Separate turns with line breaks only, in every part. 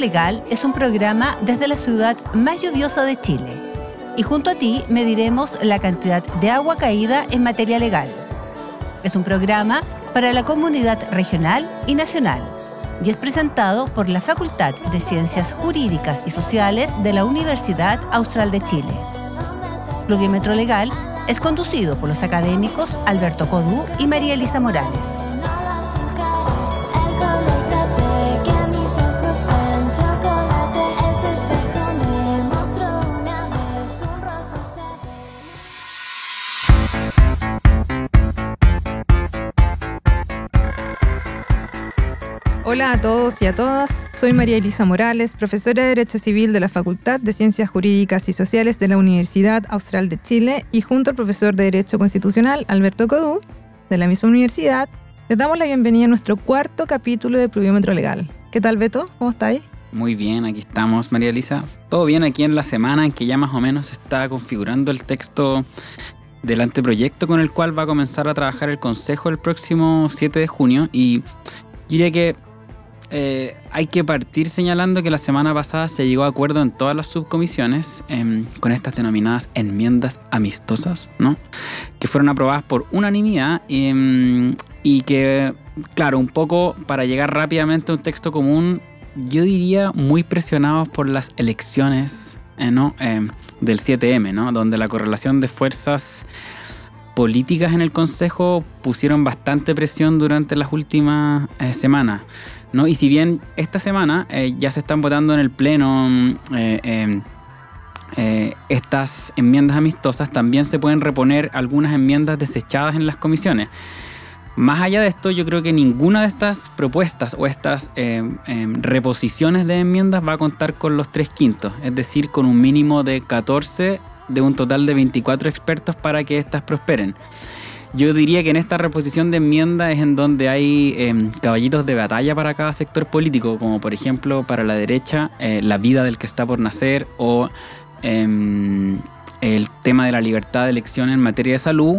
Legal es un programa desde la ciudad más lluviosa de Chile. Y junto a ti mediremos la cantidad de agua caída en materia legal. Es un programa para la comunidad regional y nacional y es presentado por la Facultad de Ciencias Jurídicas y Sociales de la Universidad Austral de Chile. Pluviómetro Legal es conducido por los académicos Alberto Codú y María Elisa Morales.
Hola a todos y a todas, soy María Elisa Morales, profesora de Derecho Civil de la Facultad de Ciencias Jurídicas y Sociales de la Universidad Austral de Chile y junto al profesor de Derecho Constitucional Alberto Codú, de la misma universidad, les damos la bienvenida a nuestro cuarto capítulo de Pluviómetro Legal. ¿Qué tal Beto? ¿Cómo estáis?
Muy bien, aquí estamos María Elisa. Todo bien aquí en la semana en que ya más o menos se está configurando el texto del anteproyecto con el cual va a comenzar a trabajar el Consejo el próximo 7 de junio y diría que eh, hay que partir señalando que la semana pasada se llegó a acuerdo en todas las subcomisiones em, con estas denominadas enmiendas amistosas, ¿no? Que fueron aprobadas por unanimidad em, y que, claro, un poco para llegar rápidamente a un texto común, yo diría muy presionados por las elecciones eh, ¿no? Em, del 7M, ¿no? Donde la correlación de fuerzas políticas en el Consejo pusieron bastante presión durante las últimas eh, semanas. ¿No? Y si bien esta semana eh, ya se están votando en el Pleno mm, eh, em, eh, estas enmiendas amistosas, también se pueden reponer algunas enmiendas desechadas en las comisiones. Más allá de esto, yo creo que ninguna de estas propuestas o estas em, reposiciones de enmiendas va a contar con los tres quintos, es decir, con un mínimo de 14 de un total de 24 expertos para que éstas prosperen. Yo diría que en esta reposición de enmienda es en donde hay em, caballitos de batalla para cada sector político, como por ejemplo para la derecha eh, la vida del que está por nacer o em, el tema de la libertad de elección en materia de salud.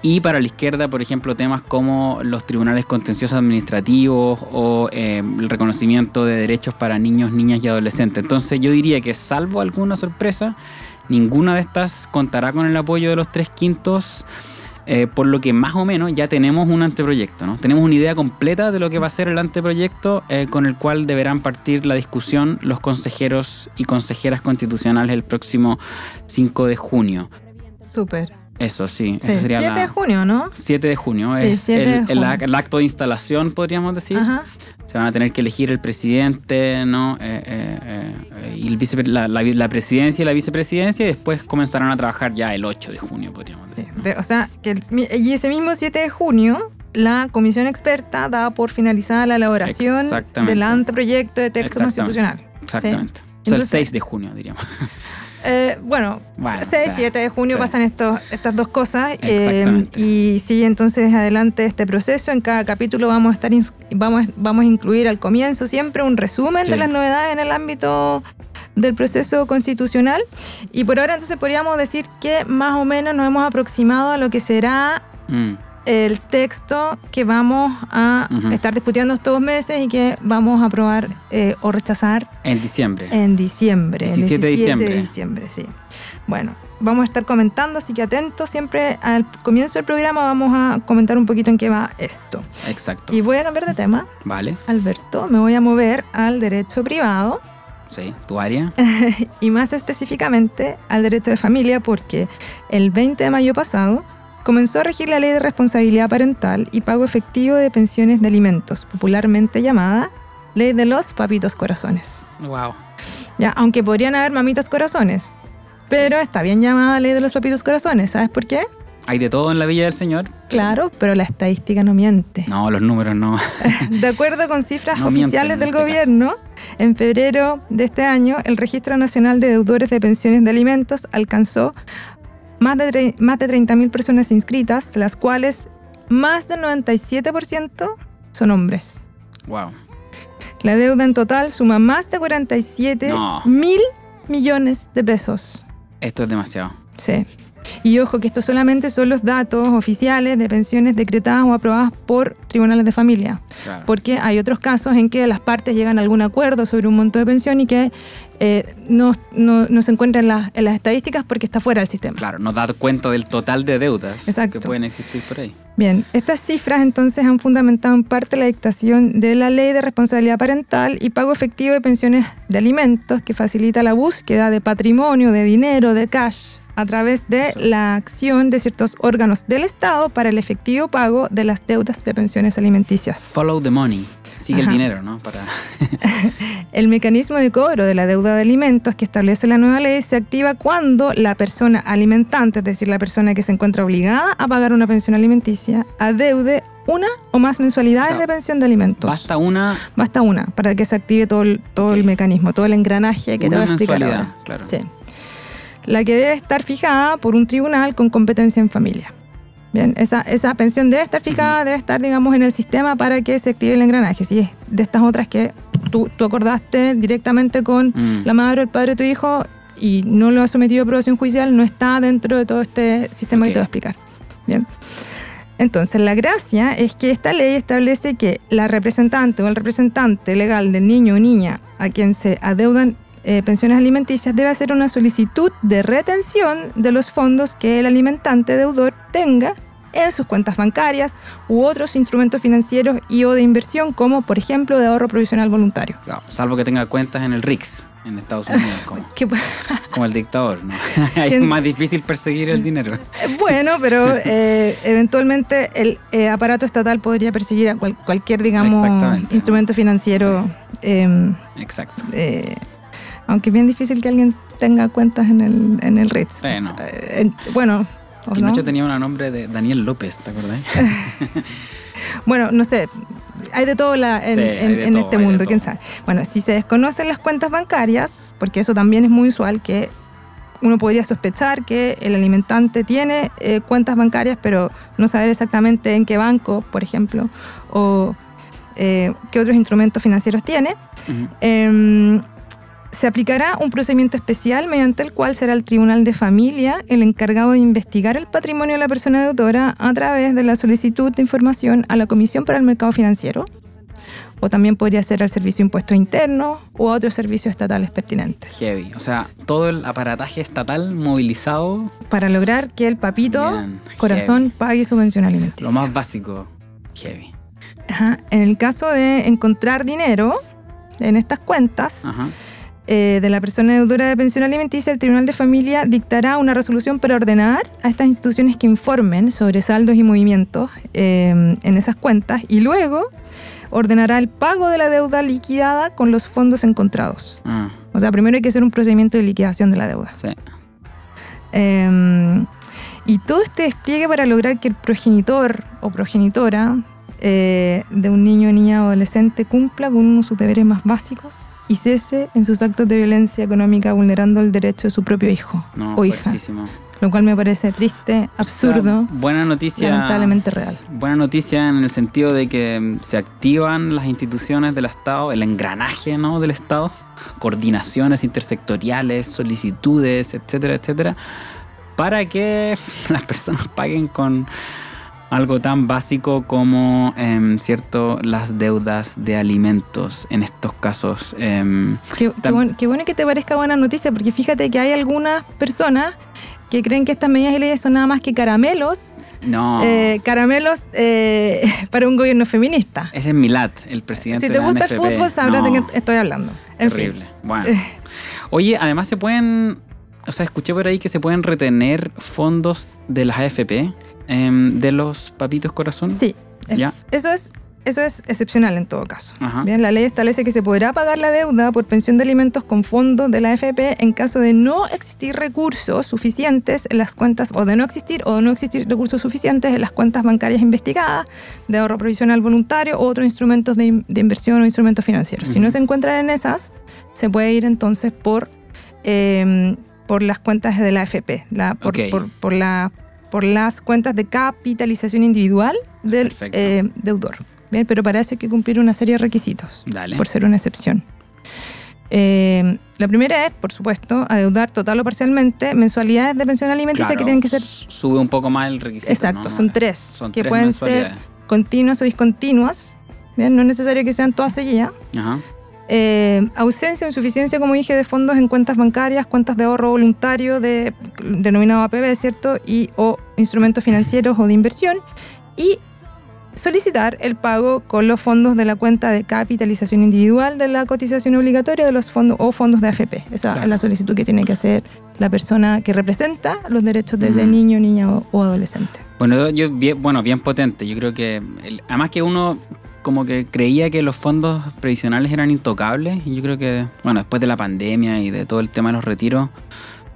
Y para la izquierda, por ejemplo, temas como los tribunales contenciosos administrativos o em, el reconocimiento de derechos para niños, niñas y adolescentes. Entonces yo diría que salvo alguna sorpresa, ninguna de estas contará con el apoyo de los tres quintos eh, por lo que más o menos ya tenemos un anteproyecto, ¿no? Tenemos una idea completa de lo que va a ser el anteproyecto eh, con el cual deberán partir la discusión los consejeros y consejeras constitucionales el próximo 5 de junio.
Súper.
Eso sí,
sí 7 de junio, ¿no?
7 de junio,
Sí,
es
7 de
el, el
junio.
ac- el acto de instalación, podríamos decir.
Ajá.
Se van a tener que elegir el presidente, ¿no? Eh, eh, eh, y el vice- la, la- la presidencia y la vicepresidencia, y después comenzarán a trabajar ya el 8 de junio, podríamos
Sí,
decir. ¿no?
de- o sea, que el- y ese mismo 7 de junio, la comisión experta da por finalizada la elaboración del anteproyecto de texto
Exactamente.
constitucional.
Exactamente. O sea, el
Entonces-
6 de junio, diríamos.
Eh, bueno,
Bueno,
6,
o sea,
7 de junio pasan estos, estas dos cosas. eh, y sigue entonces adelante este proceso. En cada capítulo vamos a estar vamos, vamos a incluir al comienzo siempre un resumen de las novedades en el ámbito del proceso constitucional. Y por ahora entonces podríamos decir que más o menos nos hemos aproximado a lo que será
Mm,
el texto que vamos a
Ujú.
estar discutiendo estos meses y que vamos a aprobar eh, o rechazar
en diciembre.
en diciembre. el
17 de diciembre.
de diciembre, sí. Bueno, vamos a estar comentando, así que atentos. Siempre al comienzo del programa vamos a comentar un poquito en qué va esto.
Exacto.
Y voy a cambiar de tema,
Vale,
Alberto. Me voy a mover al derecho privado
sí, tu área.
y más específicamente al derecho de familia porque el 20 de mayo pasado comenzó a regir la ley de responsabilidad parental y pago efectivo de pensiones de alimentos, popularmente llamada ley de los papitos corazones.
Wow.
Ya, aunque podrían haber mamitas corazones. Pero está bien llamada ley de los papitos corazones. ¿Sabes por qué?
Hay de todo en la Villa del Señor.
Claro, pero la estadística no miente.
No, los números no.
De acuerdo con cifras
No
oficiales del
este
gobierno, en febrero de este año, el Registro Nacional de Deudores de Pensiones de Alimentos alcanzó más de, más de 30.000 personas inscritas, de las cuales más del 97% son hombres.
Wow.
La deuda en total suma más de 47
No.
mil millones de pesos.
Esto es demasiado.
Sí. Y ojo que estos solamente son los datos oficiales de pensiones decretadas o aprobadas por tribunales de familia.
Claro.
Porque hay otros casos en que las partes llegan a algún acuerdo sobre un monto de pensión y que eh, no, no- no se encuentra en, las- en las estadísticas porque está fuera del sistema.
Claro, nos da cuenta del total de deudas
Exacto.
que pueden existir por ahí.
Bien, estas cifras entonces han fundamentado en parte la dictación de la ley de responsabilidad parental y pago efectivo de pensiones de alimentos que facilita la búsqueda de patrimonio, de dinero, de cash a través de
Eso.
la acción de ciertos órganos del Estado para el efectivo pago de las deudas de pensiones alimenticias.
Follow the money. Sigue
Ajá.
el dinero, ¿no? Para...
El mecanismo de cobro de la deuda de alimentos que establece la nueva ley se activa cuando la persona alimentante, es decir, la persona que se encuentra obligada a pagar una pensión alimenticia, adeude una o más mensualidades de pensión de alimentos.
Basta una
Basta una para que se active todo el, todo el mecanismo, todo el engranaje que te
Una
voy a explicar ahora.
claro.
Sí. La que debe estar fijada por un tribunal con competencia en familia. Bien, esa, esa pensión debe estar fijada, debe estar, digamos, en el sistema para que se active el engranaje. Si es de estas otras que tú, tú acordaste directamente con
Mm.
la madre o el padre de tu hijo y no lo has sometido a aprobación judicial, no está dentro de todo este sistema
Ok.
que te voy a explicar. Bien. Entonces, la gracia es que esta ley establece que la representante o el representante legal del niño o niña a quien se adeudan eh, pensiones alimenticias debe hacer una solicitud de retención de los fondos que el alimentante deudor tenga en sus cuentas bancarias u otros instrumentos financieros y o de inversión como por ejemplo de ahorro provisional voluntario.
Claro, salvo que tenga cuentas en el RICS, en Estados Unidos, como, el dictador, ¿no? Es
¿Quién-
más difícil perseguir el dinero.
bueno, pero eh, eventualmente el eh, aparato estatal podría perseguir a cual- cualquier, digamos, instrumento financiero. em,
Exacto.
Aunque es bien difícil que alguien tenga cuentas en el, en el.
Bueno.
Eh, en- bueno, ¿o no?
Pinocho tenía un nombre de Daniel López, ¿te acordás?
Bueno, no sé. Hay de todo la- en,
Sí,
en-
hay de
en
todo,
este mundo, quién sabe. Bueno, si se desconocen las cuentas bancarias, porque eso también es muy usual, que uno podría sospechar que el alimentante tiene eh, cuentas bancarias, pero no saber exactamente en qué banco, por ejemplo, o eh, qué otros instrumentos financieros tiene. Em, se aplicará un procedimiento especial mediante el cual será el Tribunal de Familia el encargado de investigar el patrimonio de la persona deudora a través de la solicitud de información a la Comisión para el Mercado Financiero, o también podría ser al Servicio de Impuestos Internos o a otros servicios estatales pertinentes,
Heavy. O sea, todo el aparataje estatal movilizado,
para lograr que el papito corazón pague su pensión alimenticia.
lo más básico. Heavy.
Ajá. En el caso de encontrar dinero en estas cuentas,
Ajá.
Eh, de la persona deudora de pensión alimenticia, el Tribunal de Familia dictará una resolución para ordenar a estas instituciones que informen sobre saldos y movimientos eh, en esas cuentas y luego ordenará el pago de la deuda liquidada con los fondos encontrados.
Ah,
O sea, primero hay que hacer un procedimiento de liquidación de la deuda.
sí.
Eh, y todo este despliegue para lograr que el progenitor o progenitora eh, de un niño niña o adolescente cumpla con uno de sus deberes más básicos y cese en sus actos de violencia económica vulnerando el derecho de su propio hijo
No,
o hija. Lo cual me parece triste, absurdo,
O sea, buena noticia.
lamentablemente real.
Buena noticia en el sentido de que mm, se activan las instituciones del Estado, el engranaje ¿no? del Estado, coordinaciones intersectoriales, solicitudes, etcétera, etcétera, para que las personas paguen con algo tan básico como em, cierto las deudas de alimentos en estos casos. em,
Qué, bueno, qué bueno que te parezca buena noticia, porque fíjate que hay algunas personas que creen que estas medidas y leyes son nada más que caramelos
no,
eh, caramelos eh, para un gobierno feminista.
ese es Milad, el presidente
Si te gusta el fútbol, sabrás de qué estoy hablando. En
Terrible.
fin.
Bueno. Oye, además se pueden. O sea, escuché por ahí que se pueden retener fondos de las AFP em, de los papitos corazón.
Sí,
Ya.
eso es eso es excepcional en todo caso.
Ajá.
Bien, la ley establece que se podrá pagar la deuda por pensión de alimentos con fondos de la AFP en caso de no existir recursos suficientes en las cuentas, o de no existir, o de no existir recursos suficientes en las cuentas bancarias investigadas, de ahorro provisional voluntario, o otros instrumentos de, in- de inversión o instrumentos financieros. Si no se encuentran en esas, se puede ir entonces por, eh, por las cuentas de la AFP, la, por,
Ok.
por, por la, por las cuentas de capitalización individual del eh, deudor. Bien, pero para eso hay que cumplir una serie de requisitos
Dale.
por ser una excepción. Eh, la primera es, por supuesto, adeudar total o parcialmente mensualidades de pensión alimenticia
Claro,
que tienen que ser...
Sube un poco más el requisito.
Exacto,
¿no?
son tres,
Son
que
tres
pueden ser continuas o discontinuas. Bien, no es necesario que sean todas seguidas.
Ajá.
Eh, ausencia o insuficiencia, como dije, de fondos en cuentas bancarias, cuentas de ahorro voluntario de, denominado APB, ¿cierto? Y o instrumentos financieros o de inversión. Y solicitar el pago con los fondos de la cuenta de capitalización individual de la cotización obligatoria de los fondos o fondos de AFP. Esa
Claro.
es la solicitud que tiene que hacer la persona que representa los derechos desde
Ujú.
niño, niña o, o adolescente.
Bueno, yo bien, bueno, bien potente. Yo creo que el- además que uno como que creía que los fondos previsionales eran intocables y yo creo que bueno, después de la pandemia y de todo el tema de los retiros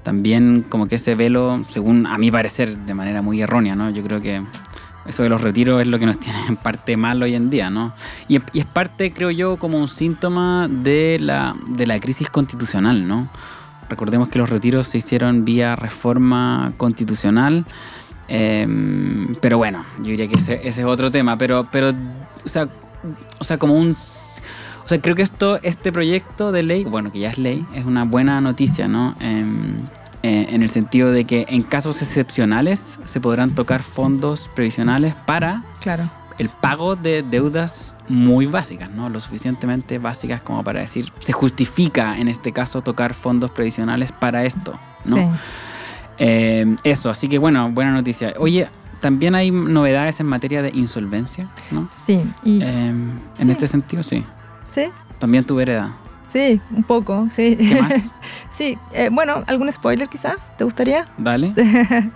también como que ese velo, según a mi parecer de manera muy errónea, ¿no? Yo creo que eso de los retiros es lo que nos tiene en parte mal hoy en día, ¿no? Y, y es parte, creo yo, como un síntoma de la, de la crisis constitucional, ¿no? Recordemos que los retiros se hicieron vía reforma constitucional. eh, pero bueno, yo diría que ese, ese es otro tema. Pero, pero o, sea, o sea, como un... O sea, creo que esto, este proyecto de ley, bueno, que ya es ley, es una buena noticia, ¿no? Em, eh, en el sentido de que en casos excepcionales se podrán tocar fondos previsionales para
Claro.
el pago de deudas muy básicas, ¿no? Lo suficientemente básicas como para decir, se justifica en este caso tocar fondos previsionales para esto, ¿no?
Sí.
Eh, eso, así que bueno, buena noticia. Oye, también hay novedades en materia de insolvencia, ¿no?
Sí. Y,
Eh, en
Sí.
este sentido, sí.
sí.
También tu vereda.
Sí, un poco, sí.
¿Qué más?
sí, eh, bueno, ¿algún spoiler quizá? ¿Te gustaría?
Dale.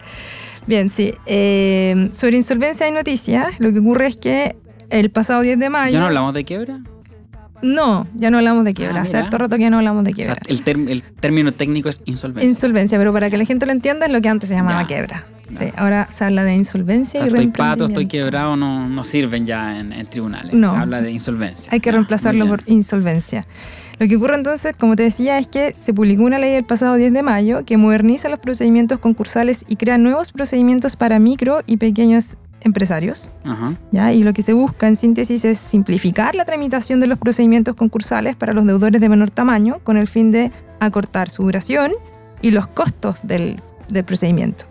Bien, sí. Eh, sobre insolvencia hay noticias. Lo que ocurre es que el pasado 10 de mayo...
¿Ya no hablamos de quiebra?
No, ya no hablamos de quiebra.
Ah,
Hace
mira.
harto rato que ya no hablamos de
O sea,
quiebra.
el término técnico es insolvencia.
Insolvencia, pero para que la gente lo entienda es lo que antes se llamaba
Ya.
quiebra. Sí, ahora se habla de insolvencia
sea,
y
estoy pato, estoy quebrado, no, no sirven ya en, en tribunales.
No.
Se habla de insolvencia.
Hay que
Ya,
reemplazarlo por insolvencia. Lo que ocurre entonces, como te decía, es que se publicó una ley el pasado 10 de mayo que moderniza los procedimientos concursales y crea nuevos procedimientos para micro y pequeños empresarios.
Ajá.
¿ya? Y lo que se busca en síntesis es simplificar la tramitación de los procedimientos concursales para los deudores de menor tamaño con el fin de acortar su duración y los costos del, del procedimiento.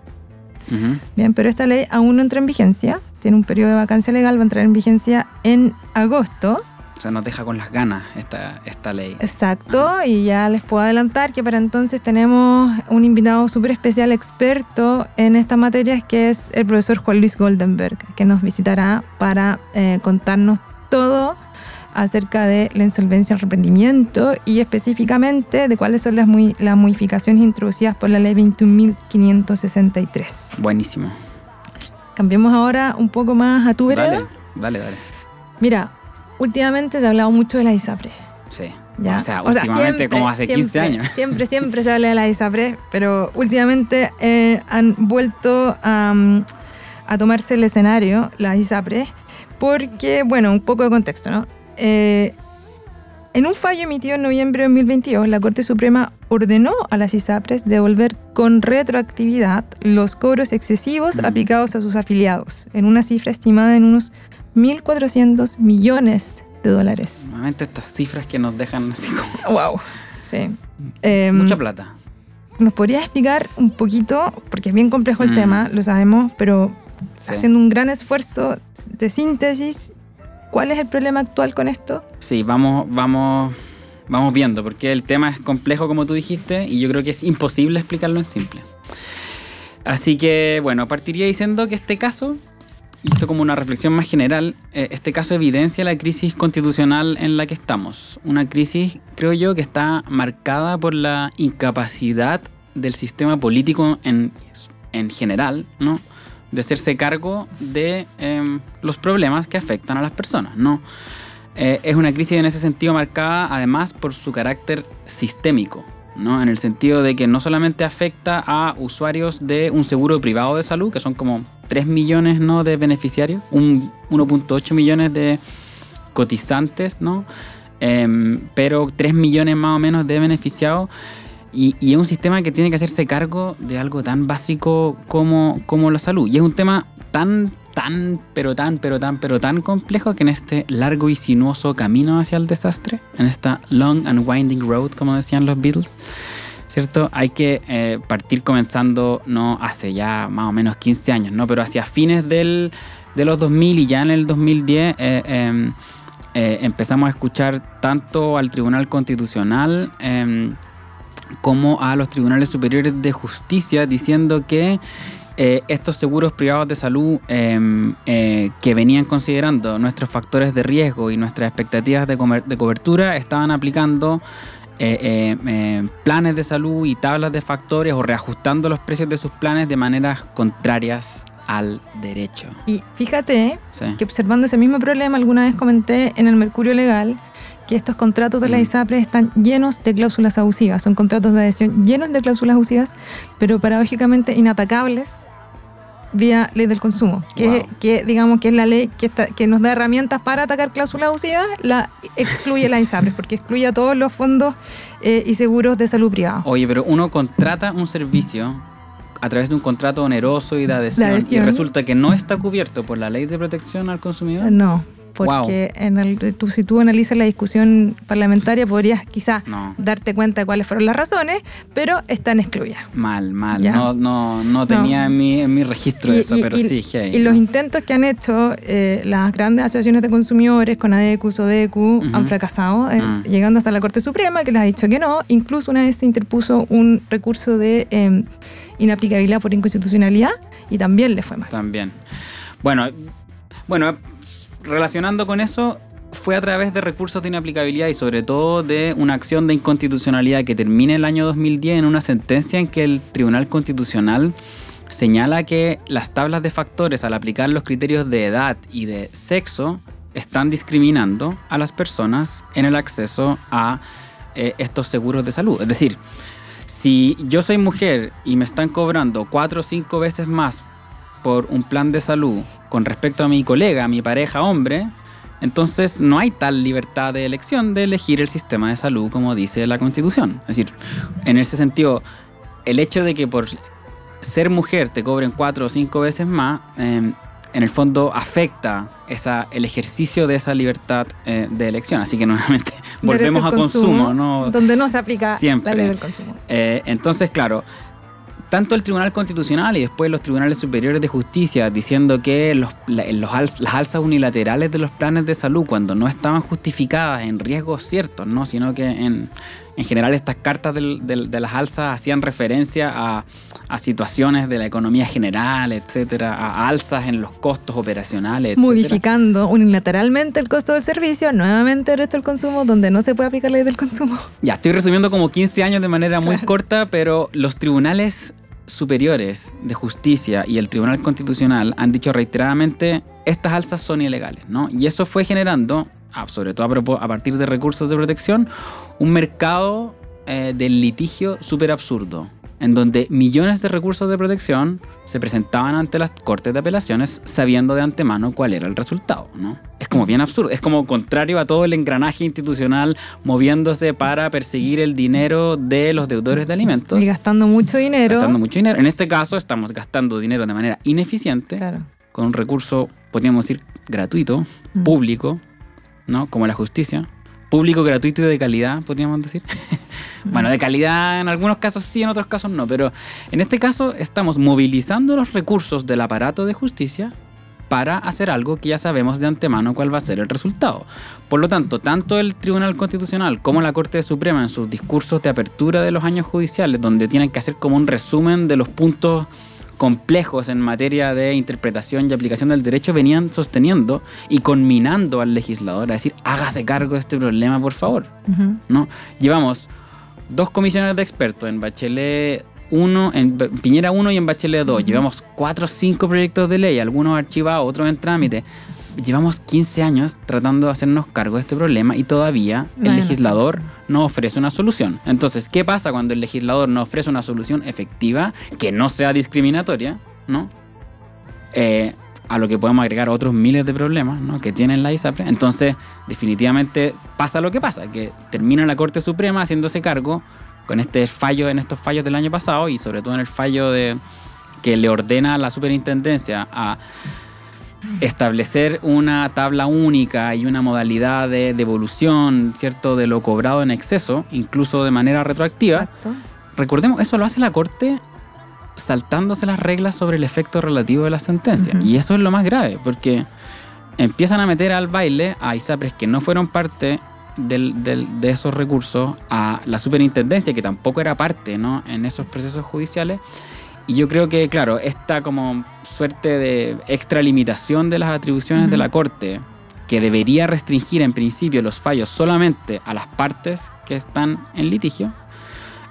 Bien, pero esta ley aún no entra en vigencia, tiene un periodo de vacancia legal, va a entrar en vigencia en agosto.
O sea, nos deja con las ganas esta, esta ley.
Exacto, y ya les puedo adelantar que para entonces tenemos un invitado súper especial, experto en estas materias, que es el profesor Juan Luis Goldenberg, que nos visitará para eh, contarnos todo acerca de la insolvencia, el reprendimiento y específicamente de cuáles son las, muy, las modificaciones introducidas por la ley 21.563.
Buenísimo.
Cambiemos ahora un poco más a tu vereda.
Dale, dale, dale.
Mira, últimamente se ha hablado mucho de la ISAPRE.
Sí.
Ya.
O sea, últimamente como hace 15
siempre,
años.
Siempre, siempre se habla de la ISAPRE, pero últimamente eh, han vuelto a, a tomarse el escenario, la ISAPRE, porque, bueno, un poco de contexto, ¿no? Eh, en un fallo emitido en noviembre de 2022, la Corte Suprema ordenó a las ISAPRES devolver con retroactividad los cobros excesivos
Mm.
aplicados a sus afiliados, en una cifra estimada en unos 1.400 millones de dólares.
Normalmente estas cifras que nos dejan así como
Wow. Sí. Em,
mucha plata.
¿Nos podrías explicar un poquito, porque es bien complejo el
Mm.
tema, lo sabemos, pero
Sí.
haciendo un gran esfuerzo de síntesis, ¿cuál es el problema actual con esto?
Sí, vamos, vamos, vamos viendo, porque el tema es complejo como tú dijiste y yo creo que es imposible explicarlo en simple. Así que, bueno, partiría diciendo que este caso, y esto como una reflexión más general, eh, este caso evidencia la crisis constitucional en la que estamos. Una crisis, creo yo, que está marcada por la incapacidad del sistema político en, en general, ¿no? De hacerse cargo de em, los problemas que afectan a las personas, ¿no? Eh, es una crisis en ese sentido marcada además por su carácter sistémico, ¿no? En el sentido de que no solamente afecta a usuarios de un seguro privado de salud, que son como 3 millones ¿no? de beneficiarios, un 1.8 millones de cotizantes, ¿no? Em, pero 3 millones más o menos de beneficiados. Y, y es un sistema que tiene que hacerse cargo de algo tan básico como, como la salud. Y es un tema tan tan, pero tan, pero tan, pero tan complejo que en este largo y sinuoso camino hacia el desastre, en esta long and winding road, como decían los Beatles, ¿cierto? Hay que eh, partir comenzando, no hace ya más o menos 15 años, ¿no? Pero hacia fines del, de los 2000 y ya en el 2010 eh, em, eh, empezamos a escuchar tanto al Tribunal Constitucional em, como a los tribunales superiores de justicia diciendo que eh, estos seguros privados de salud em, eh, que venían considerando nuestros factores de riesgo y nuestras expectativas de, cobertura estaban aplicando eh, planes de salud y tablas de factores o reajustando los precios de sus planes de maneras contrarias al derecho.
Y fíjate que observando ese mismo problema, alguna vez comenté en el Mercurio Legal que estos contratos de la mm. ISAPRE están llenos de cláusulas abusivas. Son contratos de adhesión llenos de cláusulas abusivas, pero paradójicamente inatacables vía ley del consumo, que, que digamos que es la ley que, que nos da herramientas para atacar cláusulas abusivas, la excluye la ISAPRES, porque excluye a todos los fondos eh, y seguros de salud privada.
Oye, pero uno contrata un servicio a través de un contrato oneroso y de adhesión, y resulta que no está cubierto por la ley de protección al consumidor.
No, porque en el, tú, si tú analizas la discusión parlamentaria podrías quizás darte cuenta de cuáles fueron las razones, pero están excluidas.
Mal, mal. No, no, no tenía En, mi, en mi registro eso, pero sí.
y los intentos que han hecho eh, las grandes asociaciones de consumidores, con ADECU, SODECU, han fracasado, eh, mm. llegando hasta la Corte Suprema, que les ha dicho que no. Incluso una vez se interpuso un recurso de eh, inaplicabilidad por inconstitucionalidad y también le fue mal.
También. Bueno, bueno, relacionando con eso, fue a través de recursos de inaplicabilidad y sobre todo de una acción de inconstitucionalidad que termina el año 2010 en una sentencia en que el Tribunal Constitucional señala que las tablas de factores al aplicar los criterios de edad y de sexo están discriminando a las personas en el acceso a eh, estos seguros de salud. Es decir, si yo soy mujer y me están cobrando cuatro o cinco veces más por un plan de salud con respecto a mi colega, a mi pareja hombre, entonces no hay tal libertad de elección de elegir el sistema de salud como dice la Constitución. Es decir, en ese sentido, el hecho de que por ser mujer te cobren cuatro o cinco veces más, em, en el fondo afecta esa, el ejercicio de esa libertad eh, de elección. Así que nuevamente volvemos a consumo, ¿no?
donde no se aplica la ley del consumo.
Eh, entonces, claro, tanto el Tribunal Constitucional y después los Tribunales Superiores de Justicia diciendo que los, las alzas unilaterales de los planes de salud, cuando no estaban justificadas en riesgos ciertos, ¿no? sino que en, general estas cartas de las alzas hacían referencia a, situaciones de la economía general, etcétera, a alzas en los costos operacionales.
Modificando unilateralmente el costo del servicio, nuevamente el resto del consumo, donde no se puede aplicar la ley del consumo.
Ya, estoy resumiendo como 15 años de manera muy corta, pero los tribunales superiores de justicia y el Tribunal Constitucional han dicho reiteradamente estas alzas son ilegales, ¿no? Y eso fue generando, ah, sobre todo a partir de recursos de protección, un mercado eh, del litigio súper absurdo en donde millones de recursos de protección se presentaban ante las cortes de apelaciones sabiendo de antemano cuál era el resultado. ¿no? Es como bien absurdo, es como contrario a todo el engranaje institucional moviéndose para perseguir el dinero de los deudores de alimentos.
Y gastando mucho dinero.
Gastando mucho dinero. En este caso estamos gastando dinero de manera ineficiente, con un recurso, podríamos decir, gratuito, mm. público, ¿no? como la justicia. Público, gratuito y de calidad, podríamos decir. Bueno, de calidad en algunos casos sí, en otros casos no, pero en este caso estamos movilizando los recursos del aparato de justicia para hacer algo que ya sabemos de antemano cuál va a ser el resultado. Por lo tanto, tanto el Tribunal Constitucional como la Corte Suprema en sus discursos de apertura de los años judiciales, donde tienen que hacer como un resumen de los puntos complejos en materia de interpretación y aplicación del derecho venían sosteniendo y conminando al legislador a decir hágase cargo de este problema por favor. ¿no? Llevamos dos comisiones de expertos en Bachelet 1, en Piñera 1 y en Bachelet 2. Llevamos 4 o 5 proyectos de ley, algunos archivados, otros en trámite. Llevamos 15 años tratando de hacernos cargo de este problema y todavía el legislador no ofrece una solución. Entonces, ¿qué pasa cuando el legislador no ofrece una solución efectiva que no sea discriminatoria? ¿No? Eh, a lo que podemos agregar otros miles de problemas ¿no? que tiene la ISAPRE. Entonces, definitivamente pasa lo que pasa, que termina la Corte Suprema haciéndose cargo con este fallo, en estos fallos del año pasado y sobre todo en el fallo de que le ordena a la superintendencia a establecer una tabla única y una modalidad de devolución, ¿cierto?, de lo cobrado en exceso, incluso de manera retroactiva.
Exacto.
Recordemos, eso lo hace la Corte saltándose las reglas sobre el efecto relativo de la sentencia. Y eso es lo más grave, porque empiezan a meter al baile a ISAPRES que no fueron parte del- del- de esos recursos, a la superintendencia, que tampoco era parte ¿no? en esos procesos judiciales. Y yo creo que, claro, esta como suerte de extralimitación de las atribuciones de la Corte, que debería restringir en principio los fallos solamente a las partes que están en litigio,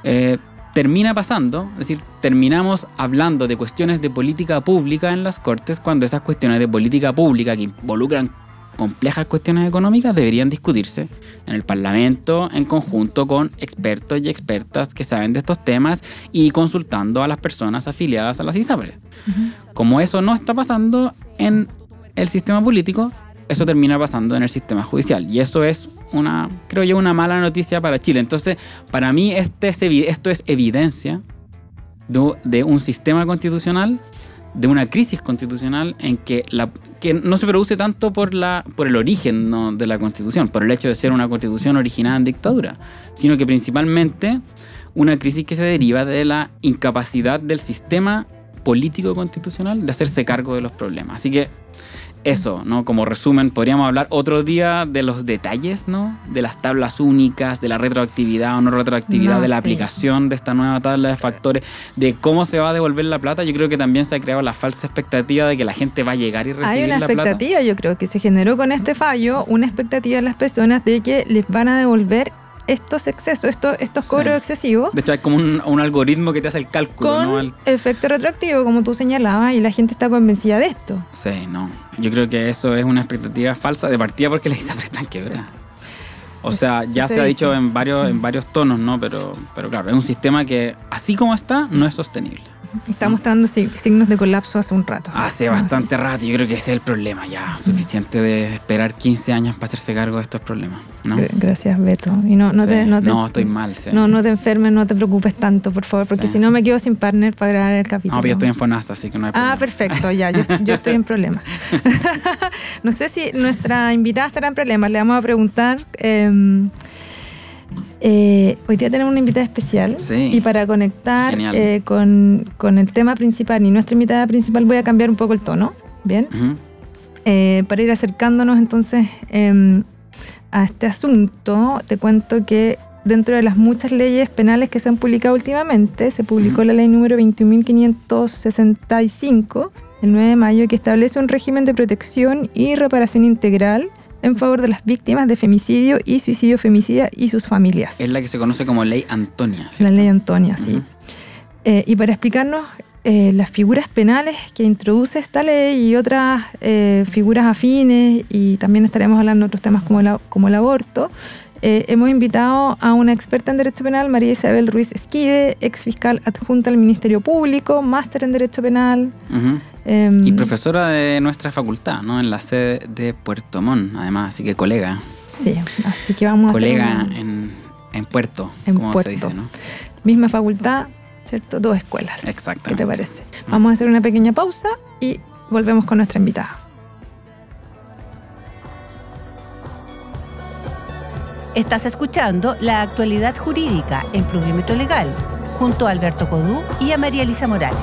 eh, termina pasando, es decir, terminamos hablando de cuestiones de política pública en las Cortes cuando esas cuestiones de política pública que involucran complejas cuestiones económicas deberían discutirse en el Parlamento en conjunto con expertos y expertas que saben de estos temas y consultando a las personas afiliadas a las ISAPRES. Como eso no está pasando en el sistema político, eso termina pasando en el sistema judicial. Y eso es una, creo yo, una mala noticia para Chile. Entonces, para mí este es esto es evidencia de, de un sistema constitucional, de una crisis constitucional en que, la, que no se produce tanto por, la, por el origen de la constitución, por el hecho de ser una constitución originada en dictadura, sino que principalmente una crisis que se deriva de la incapacidad del sistema político constitucional de hacerse cargo de los problemas. Así que eso, ¿no? Como resumen, podríamos hablar otro día de los detalles, ¿no? De las tablas únicas, de la retroactividad o no retroactividad,
No,
de la
sí.
aplicación de esta nueva tabla de factores, de cómo se va a devolver la plata. Yo creo que también se ha creado la falsa expectativa de que la gente va a llegar y recibir
Hay una
la plata.
expectativa, yo creo que se generó con este fallo, una expectativa en las personas de que les van a devolver estos excesos, estos, estos
Sí.
cobros excesivos
De hecho, hay como un, un algoritmo que te hace el cálculo,
con
¿no? El-
efecto retroactivo, como tú señalabas, y la gente está convencida de esto.
Sí, no. Yo creo que eso es una expectativa falsa de partida porque las ISAPRES están quebradas. O sea, ya
se
se, ha dicho en varios, en varios tonos, ¿no? Pero, pero claro, es un sistema que, así como está, no es sostenible.
Está mostrando si- signos de colapso hace un rato.
Hace
Ah,
bastante rato, yo creo que ese es el problema ya. Suficiente de esperar 15 años para hacerse cargo de estos problemas,
Gracias, Beto. Y no, no,
Sí.
te, no, te-
No, estoy mal, sí.
No, no te enfermes, no te preocupes tanto, por favor, porque
Sí.
si no me quedo sin partner para grabar el capítulo.
No, pero yo estoy en FONASA, así que no hay problema.
Ah, perfecto, ya, yo, yo estoy en problemas. no sé si nuestra invitada estará en problemas, le vamos a preguntar. eh, eh, hoy día tenemos una invitada especial
Sí.
y para conectar eh, con, con el tema principal y nuestra invitada principal voy a cambiar un poco el tono, ¿bien? Eh, para ir acercándonos entonces eh, a este asunto, te cuento que dentro de las muchas leyes penales que se han publicado últimamente, se publicó la ley número 21.565 el 9 de mayo que establece un régimen de protección y reparación integral en favor de las víctimas de femicidio y suicidio femicida y sus familias.
Es la que se conoce como Ley Antonia.
La ley Antonia, sí. Eh, y para explicarnos eh, las figuras penales que introduce esta ley y otras eh, figuras afines, y también estaremos hablando de otros temas como, la- como el aborto, eh, hemos invitado a una experta en Derecho Penal, María Isabel Ruiz Esquide, ex fiscal adjunta al Ministerio Público, máster en Derecho Penal. Em,
Y profesora de nuestra facultad, ¿no? En la sede de Puerto Montt, además, así que colega.
Sí, así que vamos a hacer
Colega en, en Puerto,
En
como
Puerto.
se dice, ¿no?
misma facultad, ¿cierto? Dos escuelas.
Exactamente.
¿Qué te parece? Vamos a hacer una pequeña pausa y volvemos con nuestra invitada.
Estás escuchando la actualidad jurídica en Plurímetro Legal, junto a Alberto Codú y a María Elisa Morales.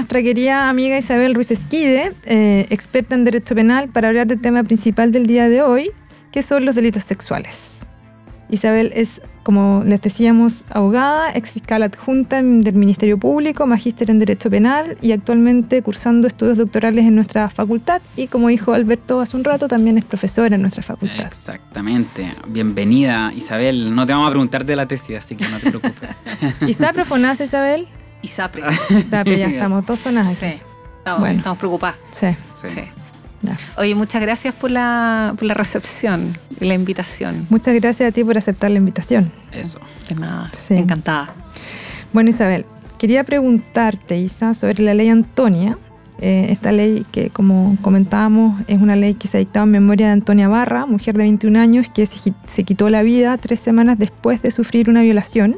Nuestra querida amiga Isabel Ruiz Esquide, eh, experta en Derecho Penal, para hablar del tema principal del día de hoy, que son los delitos sexuales. Isabel es como les decíamos, abogada, ex fiscal adjunta del Ministerio Público, magíster en Derecho Penal y actualmente cursando estudios doctorales en nuestra facultad. Y como dijo Alberto hace un rato, también es profesora en nuestra facultad.
Exactamente. Bienvenida, Isabel. No te vamos a preguntar de la tesis, así que no te preocupes.
Quizá profonás, Isabel.
ISAPRE.
Quizá, pero ya estamos dos zonas aquí.
Sí. Estamos,
Bueno.
estamos preocupadas.
Sí.
Sí.
Sí. Oye, muchas gracias por la, por la recepción y la invitación.
Muchas gracias a ti por aceptar la invitación.
Eso.
De nada.
Sí.
Encantada.
Bueno, Isabel, quería preguntarte, Isa, sobre la ley Antonia. Eh, esta ley que, como comentábamos, es una ley que se ha dictado en memoria de Antonia Barra, mujer de 21 años que se, se quitó la vida tres semanas después de sufrir una violación.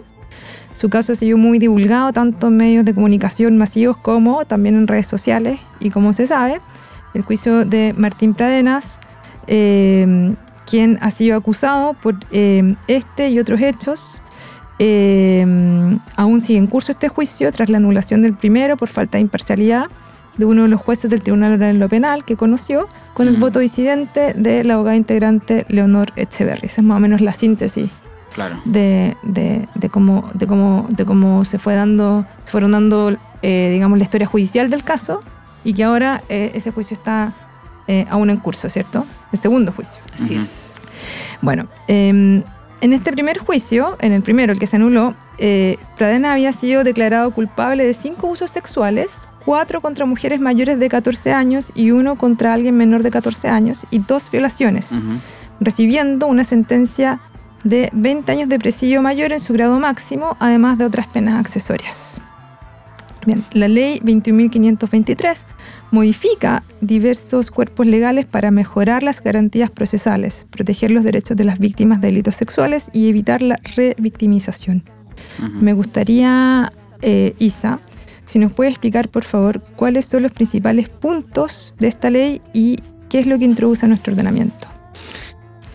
Su caso ha sido muy divulgado tanto en medios de comunicación masivos como también en redes sociales. Y como se sabe, el juicio de Martín Pradenas, eh, quien ha sido acusado por eh, este y otros hechos, eh, aún sigue en curso este juicio tras la anulación del primero por falta de imparcialidad de uno de los jueces del Tribunal Oral en lo Penal que conoció con el voto disidente de la abogada integrante Leonor Echeverry. Esa es más o menos la síntesis
Claro.
de, de- de cómo, de, cómo, de cómo se fue dando, se fueron dando, eh, digamos, la historia judicial del caso y que ahora eh, ese juicio está eh, aún en curso, ¿cierto? El segundo juicio.
Así es.
Bueno, eh, en este primer juicio, en el primero, el que se anuló, eh, Pradena había sido declarado culpable de cinco usos sexuales, cuatro contra mujeres mayores de 14 años y uno contra alguien menor de 14 años y dos violaciones, recibiendo una sentencia de 20 años de presidio mayor en su grado máximo, además de otras penas accesorias. Bien, la ley 21.523 modifica diversos cuerpos legales para mejorar las garantías procesales, proteger los derechos de las víctimas de delitos sexuales y evitar la revictimización.
Ujú.
Me gustaría, eh, Isa, si nos puede explicar, por favor, cuáles son los principales puntos de esta ley y qué es lo que introduce a nuestro ordenamiento.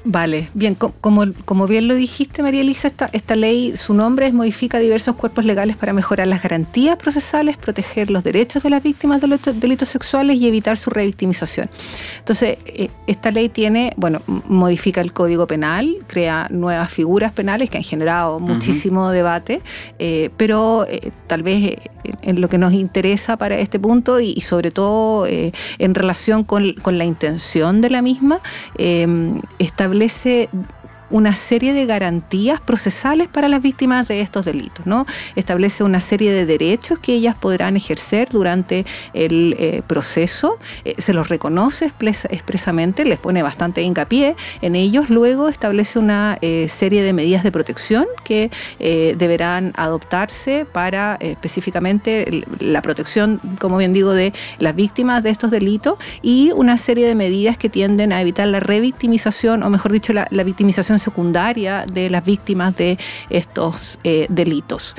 Vale, bien, co- como, como bien lo dijiste, María Elisa, esta, esta ley, su nombre es modifica diversos cuerpos legales para mejorar las garantías procesales, proteger los derechos de las víctimas de los delitos sexuales y evitar su revictimización. Entonces, eh, esta ley tiene, bueno, modifica el Código Penal, crea nuevas figuras penales que han generado muchísimo debate, eh, pero eh, tal vez eh, en, lo que nos interesa para este punto y, y sobre todo eh, en relación con, con la intención de la misma, eh, establece una serie de garantías procesales para las víctimas de estos delitos, ¿no? Establece una serie de derechos que ellas podrán ejercer durante el eh, proceso, eh, se los reconoce expres- expresamente, les pone bastante hincapié en ellos, luego establece una eh, serie de medidas de protección que deberán adoptarse para específicamente la protección, como bien digo, de las víctimas de estos delitos y una serie de medidas que tienden a evitar la revictimización, o mejor dicho, la victimización secundaria de las víctimas de estos eh, delitos.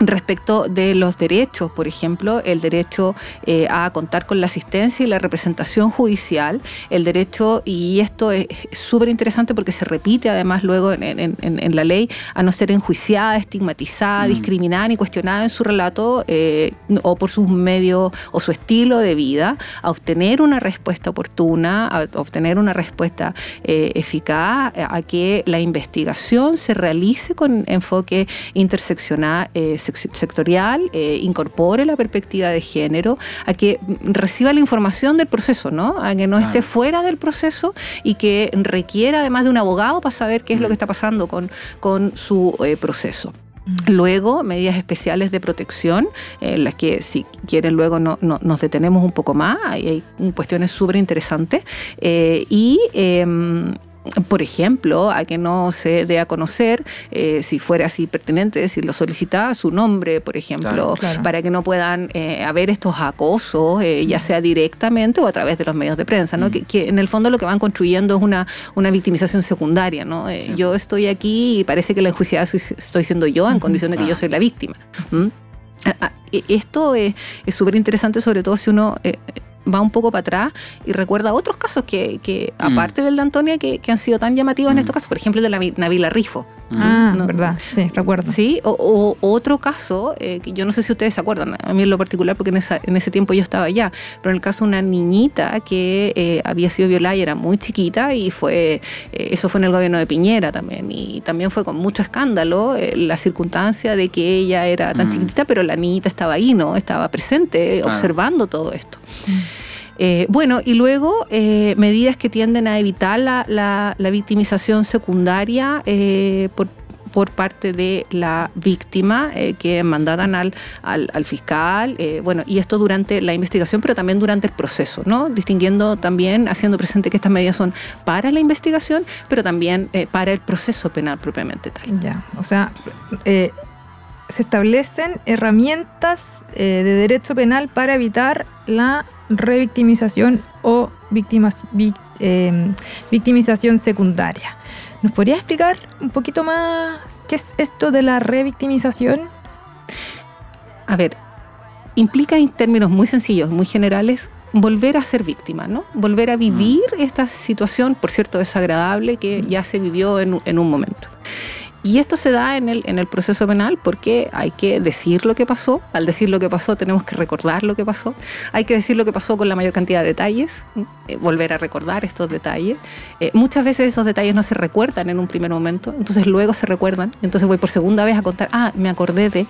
Respecto de los derechos, por ejemplo, el derecho eh, a contar con la asistencia y la representación judicial, el derecho, y esto es súper interesante porque se repite además luego en, en- en- en la ley, a no ser enjuiciada, estigmatizada,
Mm.
discriminada ni cuestionada en su relato eh, o por sus medios o su estilo de vida, a obtener una respuesta oportuna, a obtener una respuesta eh, eficaz, a que la investigación se realice con enfoque interseccional, sec- sectorial, eh, incorpore la perspectiva de género, a que mm, reciba la información del proceso, ¿no? A que no
Claro.
esté fuera del proceso y que requiera además de un abogado para saber qué es lo
Mm.
que está pasando con, con su eh, proceso. Luego, medidas especiales de protección, en las que si quieren luego no, no- nos detenemos un poco más, hay, hay cuestiones súper interesantes. Eh, y em, por ejemplo, a que no se dé a conocer, eh, si fuera así pertinente, si lo solicita, su nombre, por ejemplo,
Claro.
Claro.
para que no puedan eh, haber estos acosos, eh, ya sea directamente o a través de los medios de prensa, ¿no?
Mm.
que, que en el fondo lo que van construyendo es una, una victimización secundaria. ¿no? Eh,
Sí.
Yo estoy aquí y parece que la enjuiciada soy- estoy siendo yo en condición de que yo soy la víctima. ¿Mm? Esto es es súper interesante, sobre todo si uno eh, va un poco para atrás y recuerda otros casos que, que
Mm.
aparte del de Antonia, que, que han sido tan llamativos en
Mm.
estos casos, por ejemplo, el de la Vi- Nabila Rifo.
Ah,
No.
verdad, sí, recuerdo.
Sí, o, o- otro caso, eh, que yo no sé si ustedes se acuerdan, a mí en lo particular, porque en, esa- en ese tiempo yo estaba allá, pero en el caso de una niñita que eh, había sido violada y era muy chiquita, y fue eh, eso fue en el gobierno de Piñera también, y también fue con mucho escándalo eh, la circunstancia de que ella era tan
Mm.
chiquitita, pero la niñita estaba ahí, ¿no? Estaba presente,
Claro.
observando todo esto. Eh, bueno, y luego eh, medidas que tienden a evitar la, la- victimización secundaria eh, por, por parte de la víctima que mandaran al, al, al fiscal, bueno, y esto durante la investigación, pero también durante el proceso, ¿no? Distinguiendo también, haciendo presente que estas medidas son para la investigación, pero también para el proceso penal propiamente tal.
Ya, o sea, se establecen herramientas de derecho penal para evitar la revictimización o victimas- eh, victimización secundaria. ¿Nos podría explicar un poquito más qué es esto de la revictimización?
A ver, implica en términos muy sencillos, muy generales, volver a ser víctima, ¿no? Volver a vivir esta situación, por cierto, desagradable que ya se vivió en un momento. Y esto se da en el, en el proceso penal porque hay que decir lo que pasó. Al decir lo que pasó tenemos que recordar lo que pasó. Hay que decir lo que pasó con la mayor cantidad de detalles, eh, volver a recordar estos detalles. Eh, muchas veces esos detalles no se recuerdan en un primer momento, entonces luego se recuerdan. Entonces voy por segunda vez a contar, ah, me acordé de...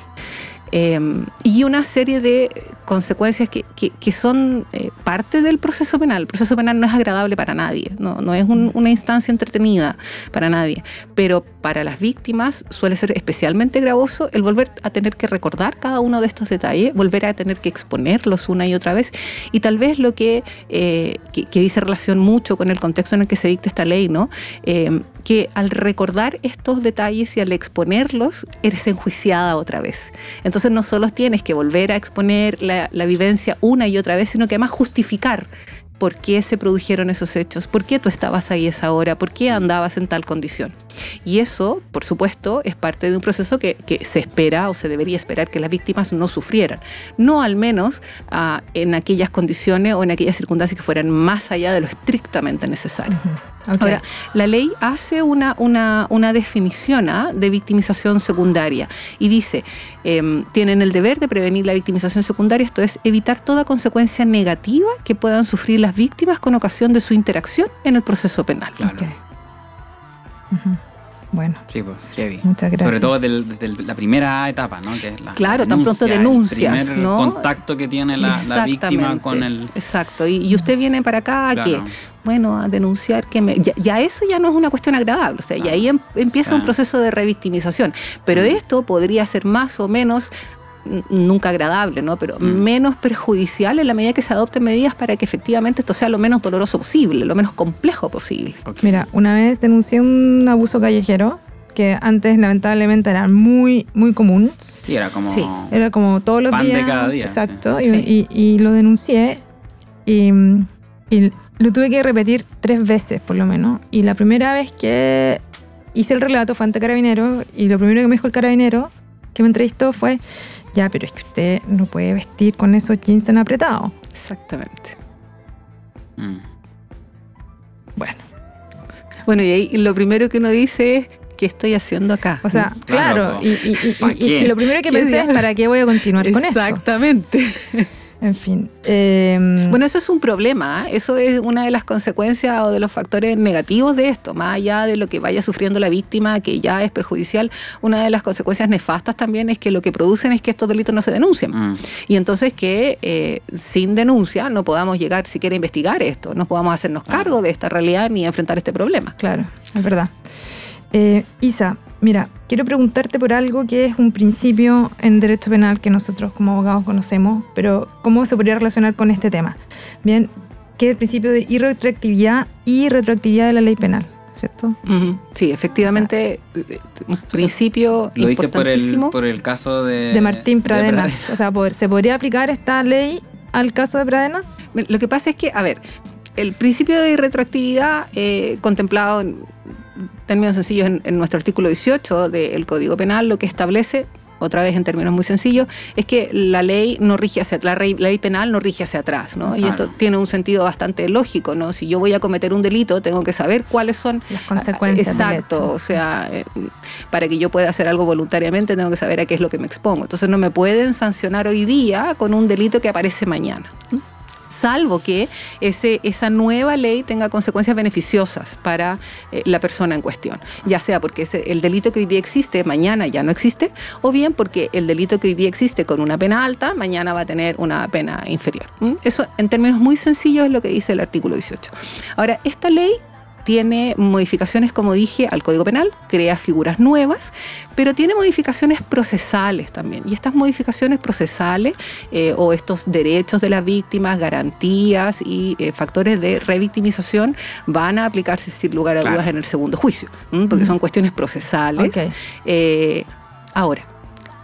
Eh, y una serie de consecuencias que, que- que son eh, parte del proceso penal. El proceso penal no es agradable para nadie, no, no es un- una instancia entretenida para nadie, pero para las víctimas suele ser especialmente gravoso el volver a tener que recordar cada uno de estos detalles, volver a tener que exponerlos una y otra vez, y tal vez lo que, eh, que, que dice relación mucho con el contexto en el que se dicta esta ley, ¿no? Eh, que al recordar estos detalles y al exponerlos, eres enjuiciada otra vez. Entonces no solo tienes que volver a exponer la, la vivencia una y otra vez, sino que además justificar por qué se produjeron esos hechos, por qué tú estabas ahí esa hora, por qué andabas en tal condición. Y eso, por supuesto, es parte de un proceso que, que se espera o se debería esperar que las víctimas no sufrieran. No al menos ah, en aquellas condiciones o en aquellas circunstancias que fueran más allá de lo estrictamente necesario. Ahora, la ley hace una, una, una definición ¿ah? de victimización secundaria y dice, em, tienen el deber de prevenir la victimización secundaria, esto es, evitar toda consecuencia negativa que puedan sufrir las víctimas con ocasión de su interacción en el proceso penal.
Claro.
Bueno,
Sí, pues, heavy.
muchas gracias.
Sobre todo desde la primera etapa, ¿no? Que es la,
Claro,
la
tan pronto
denuncia,
denuncias,
El primer
¿no?
contacto que tiene la, la víctima
Exactamente.
con el...
Exacto, y, y usted viene para acá a
Claro.
que, bueno, a denunciar que me... Ya, ya eso ya no es una cuestión agradable, o sea, y ahí em- empieza un proceso de revictimización. Pero
Mm.
esto podría ser más o menos nunca agradable, ¿no? Pero
Mm.
menos perjudicial en la medida que se adopten medidas para que efectivamente esto sea lo menos doloroso posible, lo menos complejo posible.
Mira, una vez denuncié un abuso callejero que antes lamentablemente era muy, muy común.
Sí, era como...
Sí.
Era como todos los
Pan de
días.
cada día,
Exacto.
sí.
Y, y- y lo denuncié y, y lo tuve que repetir tres veces por lo menos. Y la primera vez que hice el relato fue ante carabinero y lo primero que me dijo el carabinero que me entrevistó fue, ya, pero es que usted no puede vestir con esos jeans tan apretados.
Exactamente.
Mm.
Bueno,
Bueno, y ahí lo primero que uno dice es, ¿qué estoy haciendo acá?
o sea,
Claro,
claro, y, y- y-
¿Pa'
y-
qué?
y lo primero que
¿Qué
pensé es? ¿para qué voy a continuar con esto?
Exactamente.
En fin. em,
Bueno, eso es un problema, ¿eh? eso es una de las consecuencias o de los factores negativos de esto, más allá de lo que vaya sufriendo la víctima, que ya es perjudicial, una de las consecuencias nefastas también es que lo que producen es que estos delitos no se denuncien.
Mm.
Y entonces que eh, sin denuncia no podamos llegar siquiera a investigar esto, no podamos hacernos cargo de esta realidad ni enfrentar este problema.
Claro, es verdad. Eh, Isa, mira, quiero preguntarte por algo que es un principio en derecho penal que nosotros como abogados conocemos, pero ¿cómo se podría relacionar con este tema? Bien, que es el principio de irretroactividad y retroactividad de la ley penal, ¿cierto?
Sí, efectivamente, eh, un principio
Lo dices por el,
importantísimo.
por el caso de...
De Martín
de
Pradenas. O sea, ¿se podría aplicar esta ley al caso de Pradenas?
Lo que pasa es que, a ver, el principio de irretroactividad eh, contemplado en términos sencillos en, en nuestro artículo 18 del Código Penal lo que establece otra vez en términos muy sencillos, es que la ley no rige hacia la ley, la ley penal no rige hacia atrás, ¿no? Y esto tiene un sentido bastante lógico, ¿no? Si yo voy a cometer un delito, tengo que saber cuáles son
Las consecuencias
Exacto, o sea, eh, para que yo pueda hacer algo voluntariamente tengo que saber a qué es lo que me expongo. Entonces no me pueden sancionar hoy día con un delito que aparece mañana. Salvo que ese, esa nueva ley tenga consecuencias beneficiosas para eh, la persona en cuestión, ya sea porque ese- el delito que hoy día existe mañana ya no existe, o bien porque el delito que hoy día existe con una pena alta mañana va a tener una pena inferior. Eso en términos muy sencillos es lo que dice el artículo 18. Ahora, esta ley tiene modificaciones, como dije, al Código Penal, crea figuras nuevas, pero tiene modificaciones procesales también. Y estas modificaciones procesales eh, o estos derechos de las víctimas, garantías y eh, factores de revictimización van a aplicarse sin lugar a
Claro.
dudas en el segundo juicio, ¿m? porque son cuestiones procesales. Eh, ahora,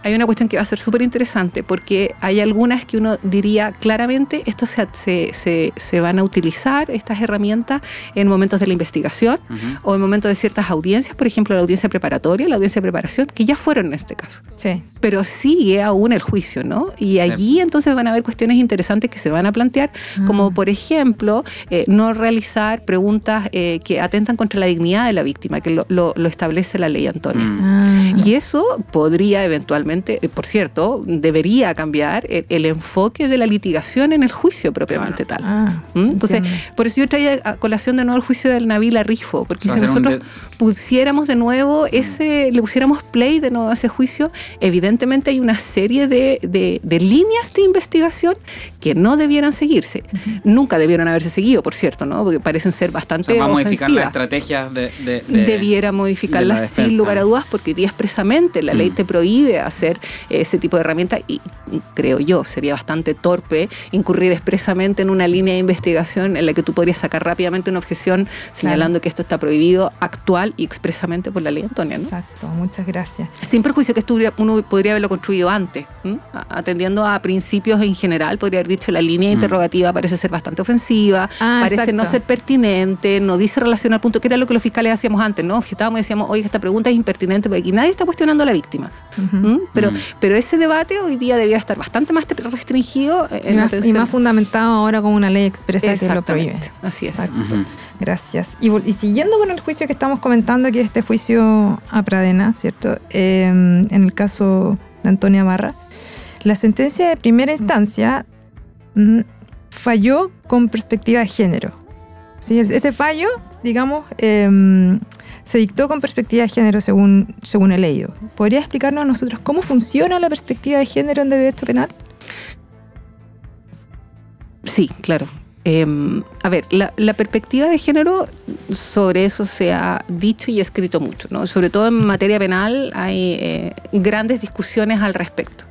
hay una cuestión que va a ser súper interesante porque hay algunas que uno diría claramente, esto se, se, se- se van a utilizar, estas herramientas, en momentos de la investigación o en momentos de ciertas audiencias, por ejemplo, la audiencia preparatoria, la audiencia de preparación, que ya fueron en este caso
Sí.
pero sigue aún el juicio, ¿no? Y allí entonces van a haber cuestiones interesantes que se van a plantear, como por ejemplo, eh, no realizar preguntas eh, que atentan contra la dignidad de la víctima, que lo, lo- lo establece la ley Antonia.
Mm.
Ah.
Y eso podría eventualmente, eh, por cierto, debería cambiar el, el enfoque de la litigación en el juicio propiamente tal.
Ah,
¿Mm? Entonces,
entiendo.
por eso yo traía a colación de nuevo el juicio del Navila Rifo, porque
Va
si nosotros
de-
pusiéramos de nuevo ese, le pusiéramos play de nuevo a ese juicio, evidentemente hay una serie de, de- de líneas de investigación que no debieran seguirse. Nunca debieron haberse seguido, por cierto, ¿no? Porque parecen ser
O
bastante
sea, va a modificar la
ofensivas
estrategia de, de- de-
debiera
de la
modificarlas sin lugar a dudas porque hoy día expresamente la ley
Mm.
te prohíbe hacer ese tipo de herramientas y creo yo sería bastante torpe incurrir expresamente en una línea de investigación en la que tú podrías sacar rápidamente una objeción señalando que esto está prohibido actual y expresamente por la ley Antonia. ¿no?
Exacto, muchas gracias.
Sin perjuicio que esto uno podría haberlo construido antes, atendiendo a principios en general, podría haber dicho la línea
Mm.
interrogativa parece ser bastante ofensiva,
Ah,
parece no ser pertinente, no dice relación al punto, que era lo que los fiscales hacíamos antes, ¿no? Objetábamos y decíamos, oye, esta pregunta es impertinente porque aquí nadie está cuestionando a la víctima. Pero,
Mm.
pero ese debate hoy día debiera estar bastante más restringido
Y más, y más fundamentado ahora con una ley expresa que lo prohíbe.
Así es.
Exacto. Gracias. Y, vol- y siguiendo con el juicio que estamos comentando, que es este juicio a Pradena, ¿cierto? Eh, en el caso de Antonia Barra, la sentencia de primera instancia mm, falló con perspectiva de género. ¿Sí? Es- Ese fallo, digamos, eh, se dictó con perspectiva de género según, según he leído. ¿Podría explicarnos a nosotros cómo funciona la perspectiva de género en derecho penal?
Sí, claro. Eh, a ver, la, la perspectiva de género, sobre eso se ha dicho y escrito mucho, ¿no? Sobre todo en materia penal hay eh, grandes discusiones al respecto.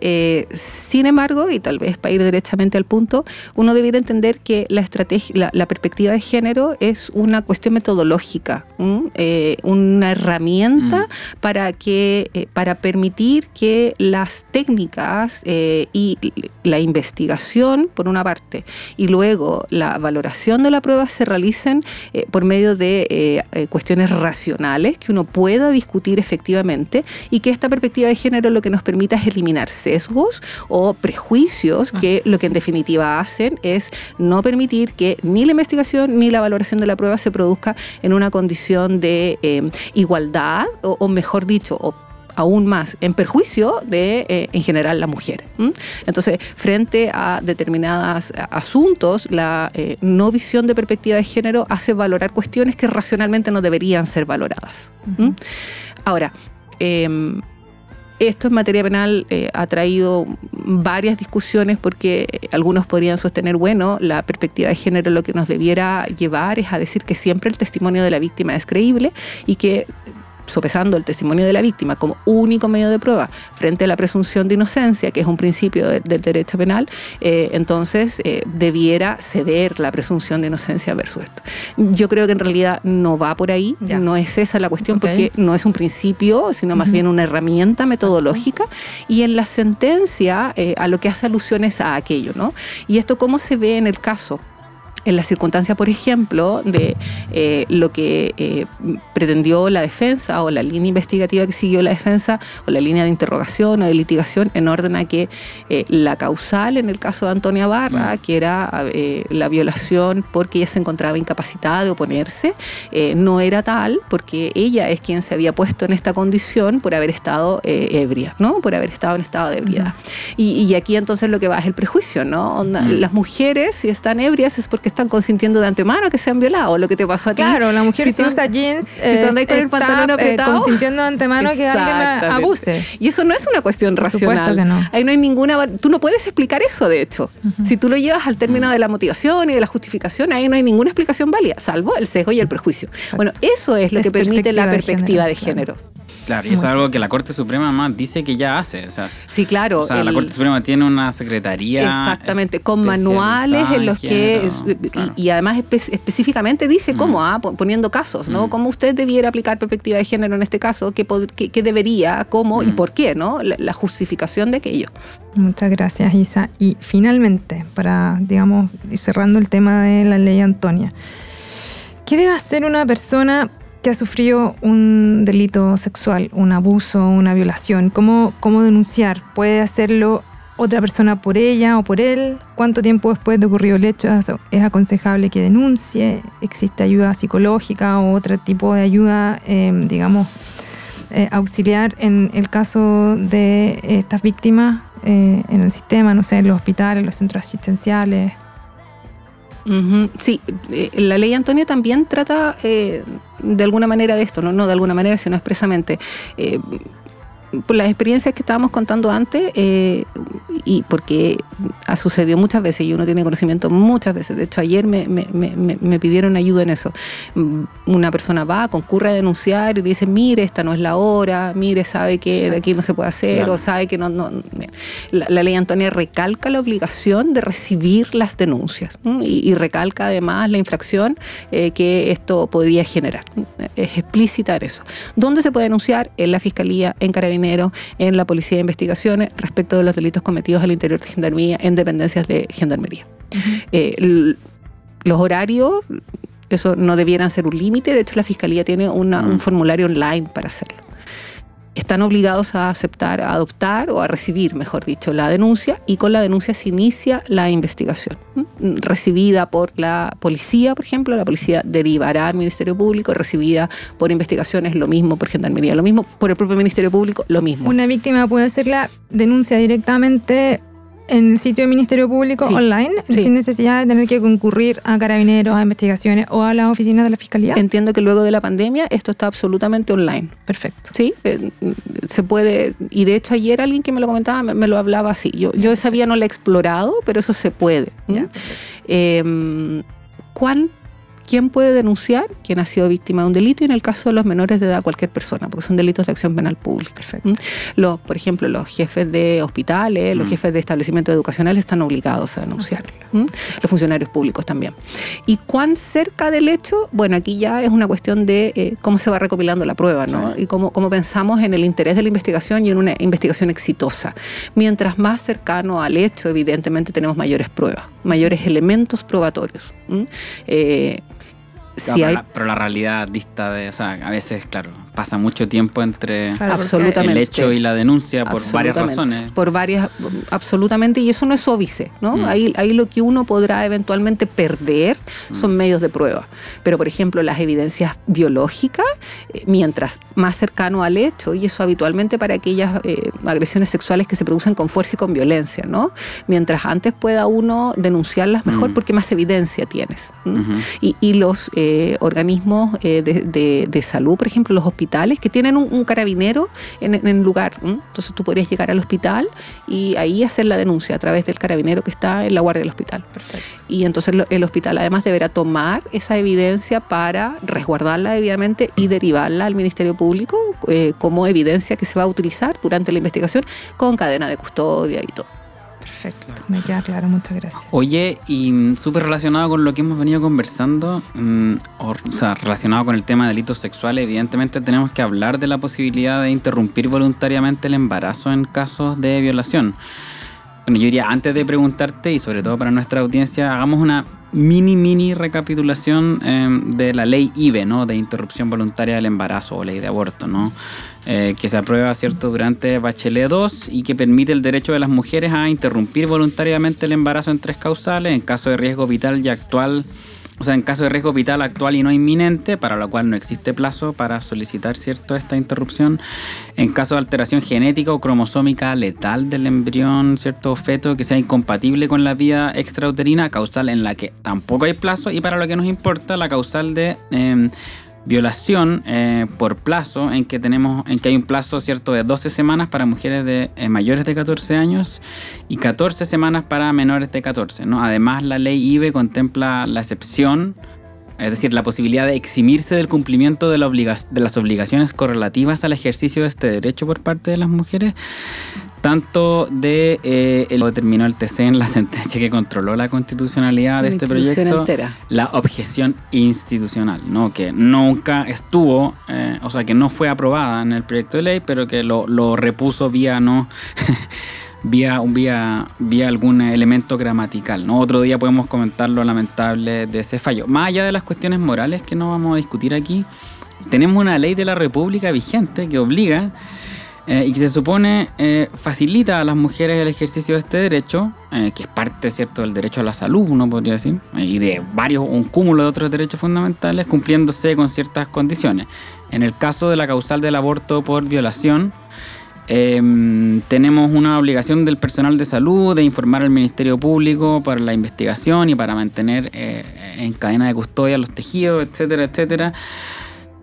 Eh, sin embargo, y tal vez para ir directamente al punto, uno debiera entender que la, estrategia, la, la perspectiva de género es una cuestión metodológica. Eh, una herramienta para que eh, para permitir que las técnicas y la investigación por una parte y luego la valoración de la prueba se realicen por medio de cuestiones racionales que uno pueda discutir efectivamente y que esta perspectiva de género lo que nos permita es eliminar sesgos o prejuicios que lo que en definitiva hacen es no permitir que ni la investigación ni la valoración de la prueba se produzca en una condición de eh, igualdad o, o mejor dicho, o aún más en perjuicio de, eh, en general, la mujer. Entonces, frente a determinados asuntos, la eh, no visión de perspectiva de género hace valorar cuestiones que racionalmente no deberían ser valoradas. ¿m? Ahora, em, esto en materia penal eh, ha traído varias discusiones porque algunos podrían sostener, bueno, la perspectiva de género lo que nos debiera llevar es a decir que siempre el testimonio de la víctima es creíble y que sopesando el testimonio de la víctima como único medio de prueba frente a la presunción de inocencia, que es un principio de- del derecho penal, eh, entonces eh, debiera ceder la presunción de inocencia versus esto. Yo creo que en realidad no va por ahí,
Ya.
no es esa la cuestión, porque no es un principio, sino más bien una herramienta metodológica, y en la sentencia eh, a lo que hace alusiones a aquello, ¿no? Y esto cómo se ve en el caso en la circunstancia, por ejemplo, de lo que pretendió la defensa o la línea investigativa que siguió la defensa o la línea de interrogación o de litigación en orden a que eh, la causal en el caso de Antonia Barra, que era eh, la violación porque ella se encontraba incapacitada de oponerse, eh, no era tal porque ella es quien se había puesto en esta condición por haber estado eh, ebria, ¿no? Por haber estado en estado de ebriedad. y, y aquí entonces lo que va es el prejuicio, ¿no?
Mm.
Las mujeres, si están ebrias, es porque están consintiendo de antemano que se han violado, lo que te pasó a ti.
Claro, la mujer si, usa jeans eh,
andas con el
está,
pantalón
eh,
apretado.
consintiendo de antemano que alguien la abuse.
Y eso no es una cuestión
Por
racional.
que no.
Ahí no hay ninguna. Tú no puedes explicar eso, de hecho. Si tú lo llevas al término de la motivación y de la justificación, ahí no hay ninguna explicación válida, salvo el sesgo y el prejuicio. Bueno, eso es lo
Es
que permite la
perspectiva de
perspectiva de
género,
género.
Claro, y eso es algo que la Corte Suprema más dice que ya hace. O sea,
Sí, claro.
o sea, la Corte Suprema tiene una secretaría.
Exactamente, con manuales en los que, y, y además espe- específicamente dice cómo, ah, pon- poniendo casos, ¿no?
Mm.
Cómo usted debiera aplicar perspectiva de género en este caso, qué, qué- qué debería, cómo y
Mm.
por qué, ¿no? La, la justificación de aquello.
Muchas gracias, Isa. Y finalmente, para, digamos, ir cerrando el tema de la ley Antonia, ¿qué debe hacer una persona que ha sufrido un delito sexual, un abuso, una violación? ¿Cómo, cómo denunciar? ¿Puede hacerlo otra persona por ella o por él? ¿Cuánto tiempo después de ocurrido el hecho es aconsejable que denuncie? ¿Existe ayuda psicológica o otro tipo de ayuda, eh, digamos, eh, auxiliar en el caso de estas víctimas eh, en el sistema, no sé, en los hospitales, los centros asistenciales?
Sí, eh, la ley Antonia también trata eh, de alguna manera de esto, no, no de alguna manera, sino expresamente. Eh, por las experiencias que estábamos contando antes, eh, y porque ha sucedido muchas veces y uno tiene conocimiento muchas veces. De hecho, ayer me, me- me- pidieron ayuda en eso. Mm, Una persona va, concurre a denunciar y dice, mire, esta no es la hora, mire, sabe que aquí no se puede hacer,
Claro.
o sabe que no... la, la ley Antonia recalca la obligación de recibir las denuncias y recalca además la infracción eh, que esto podría generar. Es explícita en eso. ¿Dónde se puede denunciar? En la Fiscalía, en Carabineros, en la Policía de Investigaciones respecto de los delitos cometidos al interior de Gendarmería, en dependencias de Gendarmería. Eh, los horarios, eso no debieran ser un límite, de hecho la Fiscalía tiene una-
Mm.
un formulario online para hacerlo. Están obligados a aceptar, a adoptar o a recibir, mejor dicho, la denuncia y con la denuncia se inicia la investigación. Recibida por la policía, por ejemplo, la policía derivará al Ministerio Público, recibida por investigaciones, lo mismo, por Gendarmería, lo mismo, por el propio Ministerio Público, lo mismo.
Una víctima puede hacer la denuncia directamente en el sitio del Ministerio Público
Sí.
online,
Sí.
sin necesidad de tener que concurrir a carabineros, a investigaciones o a las oficinas de la Fiscalía.
Entiendo que luego de la pandemia esto está absolutamente online.
Perfecto.
Sí, eh, se puede, y de hecho ayer alguien que me lo comentaba me, me lo hablaba así. Yo, yo esa vía no la he explorado, pero eso se puede. ¿m?
Ya,
Eh, ¿cuán- ¿Quién puede denunciar? Quien ha sido víctima de un delito y en el caso de los menores de edad cualquier persona, porque son delitos de acción penal pública.
Perfecto.
¿m? Los, por ejemplo, los jefes de hospitales, los
Mm.
jefes de establecimientos educacionales están obligados a denunciar. ¿m? Los funcionarios públicos también. ¿Y cuán cerca del hecho? Bueno, aquí ya es una cuestión de eh, cómo se va recopilando la prueba, ¿no?
Sí.
Y cómo, cómo pensamos en el interés de la investigación y en una investigación exitosa. Mientras más cercano al hecho, evidentemente tenemos mayores pruebas, mayores elementos probatorios. Eh,
Claro,
si
pero,
hay
la, pero la realidad dista de. O sea, a veces, claro, pasa mucho tiempo entre
Claro,
el hecho y la denuncia por varias razones.
Por varias, absolutamente, y eso no es óbice, ¿no?
Mm.
Ahí, ahí lo que uno podrá eventualmente perder son medios de prueba. Pero, por ejemplo, las evidencias biológicas, eh, mientras más cercano al hecho, y eso habitualmente para aquellas eh, agresiones sexuales que se producen con fuerza y con violencia, ¿no? Mientras antes pueda uno denunciarlas mejor
Mm.
porque más evidencia tienes. Y, y los eh, organismos eh, de, de- de salud, por ejemplo, los hospitales, que tienen un, un carabinero en, el lugar. ¿m? Entonces tú podrías llegar al hospital y ahí hacer la denuncia a través del carabinero que está en la guardia del hospital.
Perfecto.
Y entonces el hospital además deberá tomar esa evidencia para resguardarla debidamente y derivarla al Ministerio Público eh, como evidencia que se va a utilizar durante la investigación con cadena de custodia y todo.
Perfecto. Me queda claro, muchas gracias.
Oye, y mm, súper relacionado con lo que hemos venido conversando, mm, o, o sea, relacionado con el tema de delitos sexuales, evidentemente tenemos que hablar de la posibilidad de interrumpir voluntariamente el embarazo en casos de violación. Bueno, yo diría, antes de preguntarte, y sobre todo para nuestra audiencia, hagamos una mini, mini recapitulación eh, de la ley IVE, ¿no? De interrupción voluntaria del embarazo o ley de aborto, ¿no? Eh, que se aprueba, ¿cierto?, durante Bachelet 2 y que permite el derecho de las mujeres a interrumpir voluntariamente el embarazo en tres causales en caso de riesgo vital y actual o sea, en caso de riesgo vital actual y no inminente, para lo cual no existe plazo para solicitar cierto esta interrupción. En caso de alteración genética o cromosómica letal del embrión, cierto feto que sea incompatible con la vida extrauterina, causal en la que tampoco hay plazo. Y para lo que nos importa, la causal de eh, violación eh, por plazo, en que tenemos, en que hay un plazo cierto de 12 semanas para mujeres de eh, mayores de 14 años y 14 semanas para menores de 14. ¿no? Además, la ley IBE contempla la excepción, es decir, la posibilidad de eximirse del cumplimiento de, la obliga- de las obligaciones correlativas al ejercicio de este derecho por parte de las mujeres, tanto de eh, el- lo determinó el TC en la sentencia que controló la constitucionalidad de este proyecto
entera.
la objeción institucional, ¿no? que nunca estuvo, eh, o sea, que no fue aprobada en el proyecto de ley, pero que lo, lo repuso vía no vía, vía, vía algún elemento gramatical. ¿no? Otro día podemos comentar lo lamentable de ese fallo. Más allá de las cuestiones morales que no vamos a discutir aquí, tenemos una ley de la República vigente que obliga eh, y que se supone eh, facilita a las mujeres el ejercicio de este derecho, eh, que es parte, ¿cierto?, del derecho a la salud, uno podría decir, eh, y de varios, un cúmulo de otros derechos fundamentales, cumpliéndose con ciertas condiciones. En el caso de la causal del aborto por violación, eh, tenemos una obligación del personal de salud de informar al Ministerio Público para la investigación y para mantener eh, en cadena de custodia los tejidos, etcétera, etcétera.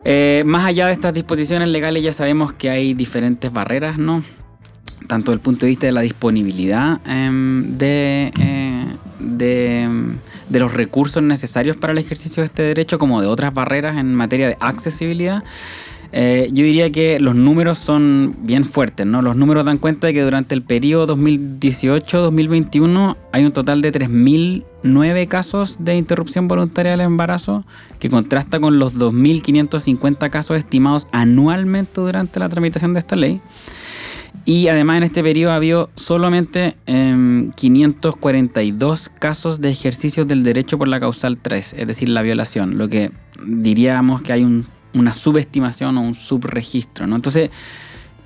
Eh, más allá de estas disposiciones legales ya sabemos que hay diferentes barreras, ¿no? Tanto desde el punto de vista de la disponibilidad em, de, eh, em, de los recursos necesarios para el ejercicio de este derecho como de otras barreras en materia de accesibilidad. Eh, yo diría que los números son bien fuertes, ¿no? Los números dan cuenta de que durante el periodo 2018-2021 hay un total de 3.009 casos de interrupción voluntaria del embarazo, que contrasta con los 2.550 casos estimados anualmente durante la tramitación de esta ley. Y además en este periodo ha habido solamente em, 542 casos de ejercicios del derecho por la causal 3, es decir, la violación, lo que diríamos que hay un- una subestimación o un subregistro. ¿no? Entonces,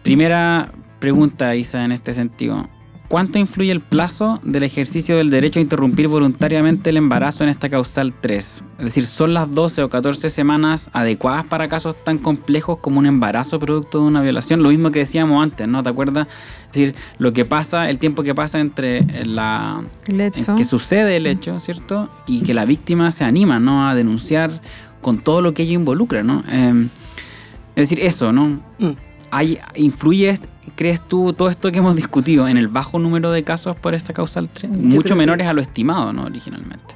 primera pregunta, Isa, en este sentido. ¿Cuánto influye el plazo del ejercicio del derecho a interrumpir voluntariamente el embarazo en esta causal 3? Es decir, ¿son las 12 o 14 semanas adecuadas para casos tan complejos como un embarazo producto de una violación? Lo mismo que decíamos antes, ¿no? ¿Te acuerdas? Es decir, lo que pasa, el tiempo que pasa entre la,
El
en
hecho.
que sucede el hecho, ¿cierto? Y que la víctima se anima, ¿no? A denunciar con todo lo que ello involucra, ¿no? Eh, es decir, eso, ¿no?
Mm.
Hay, ¿Influye, crees tú, todo esto que hemos discutido en el bajo número de casos por esta causal 3?
Yo
Mucho menores
que-
a lo estimado, ¿no? Originalmente.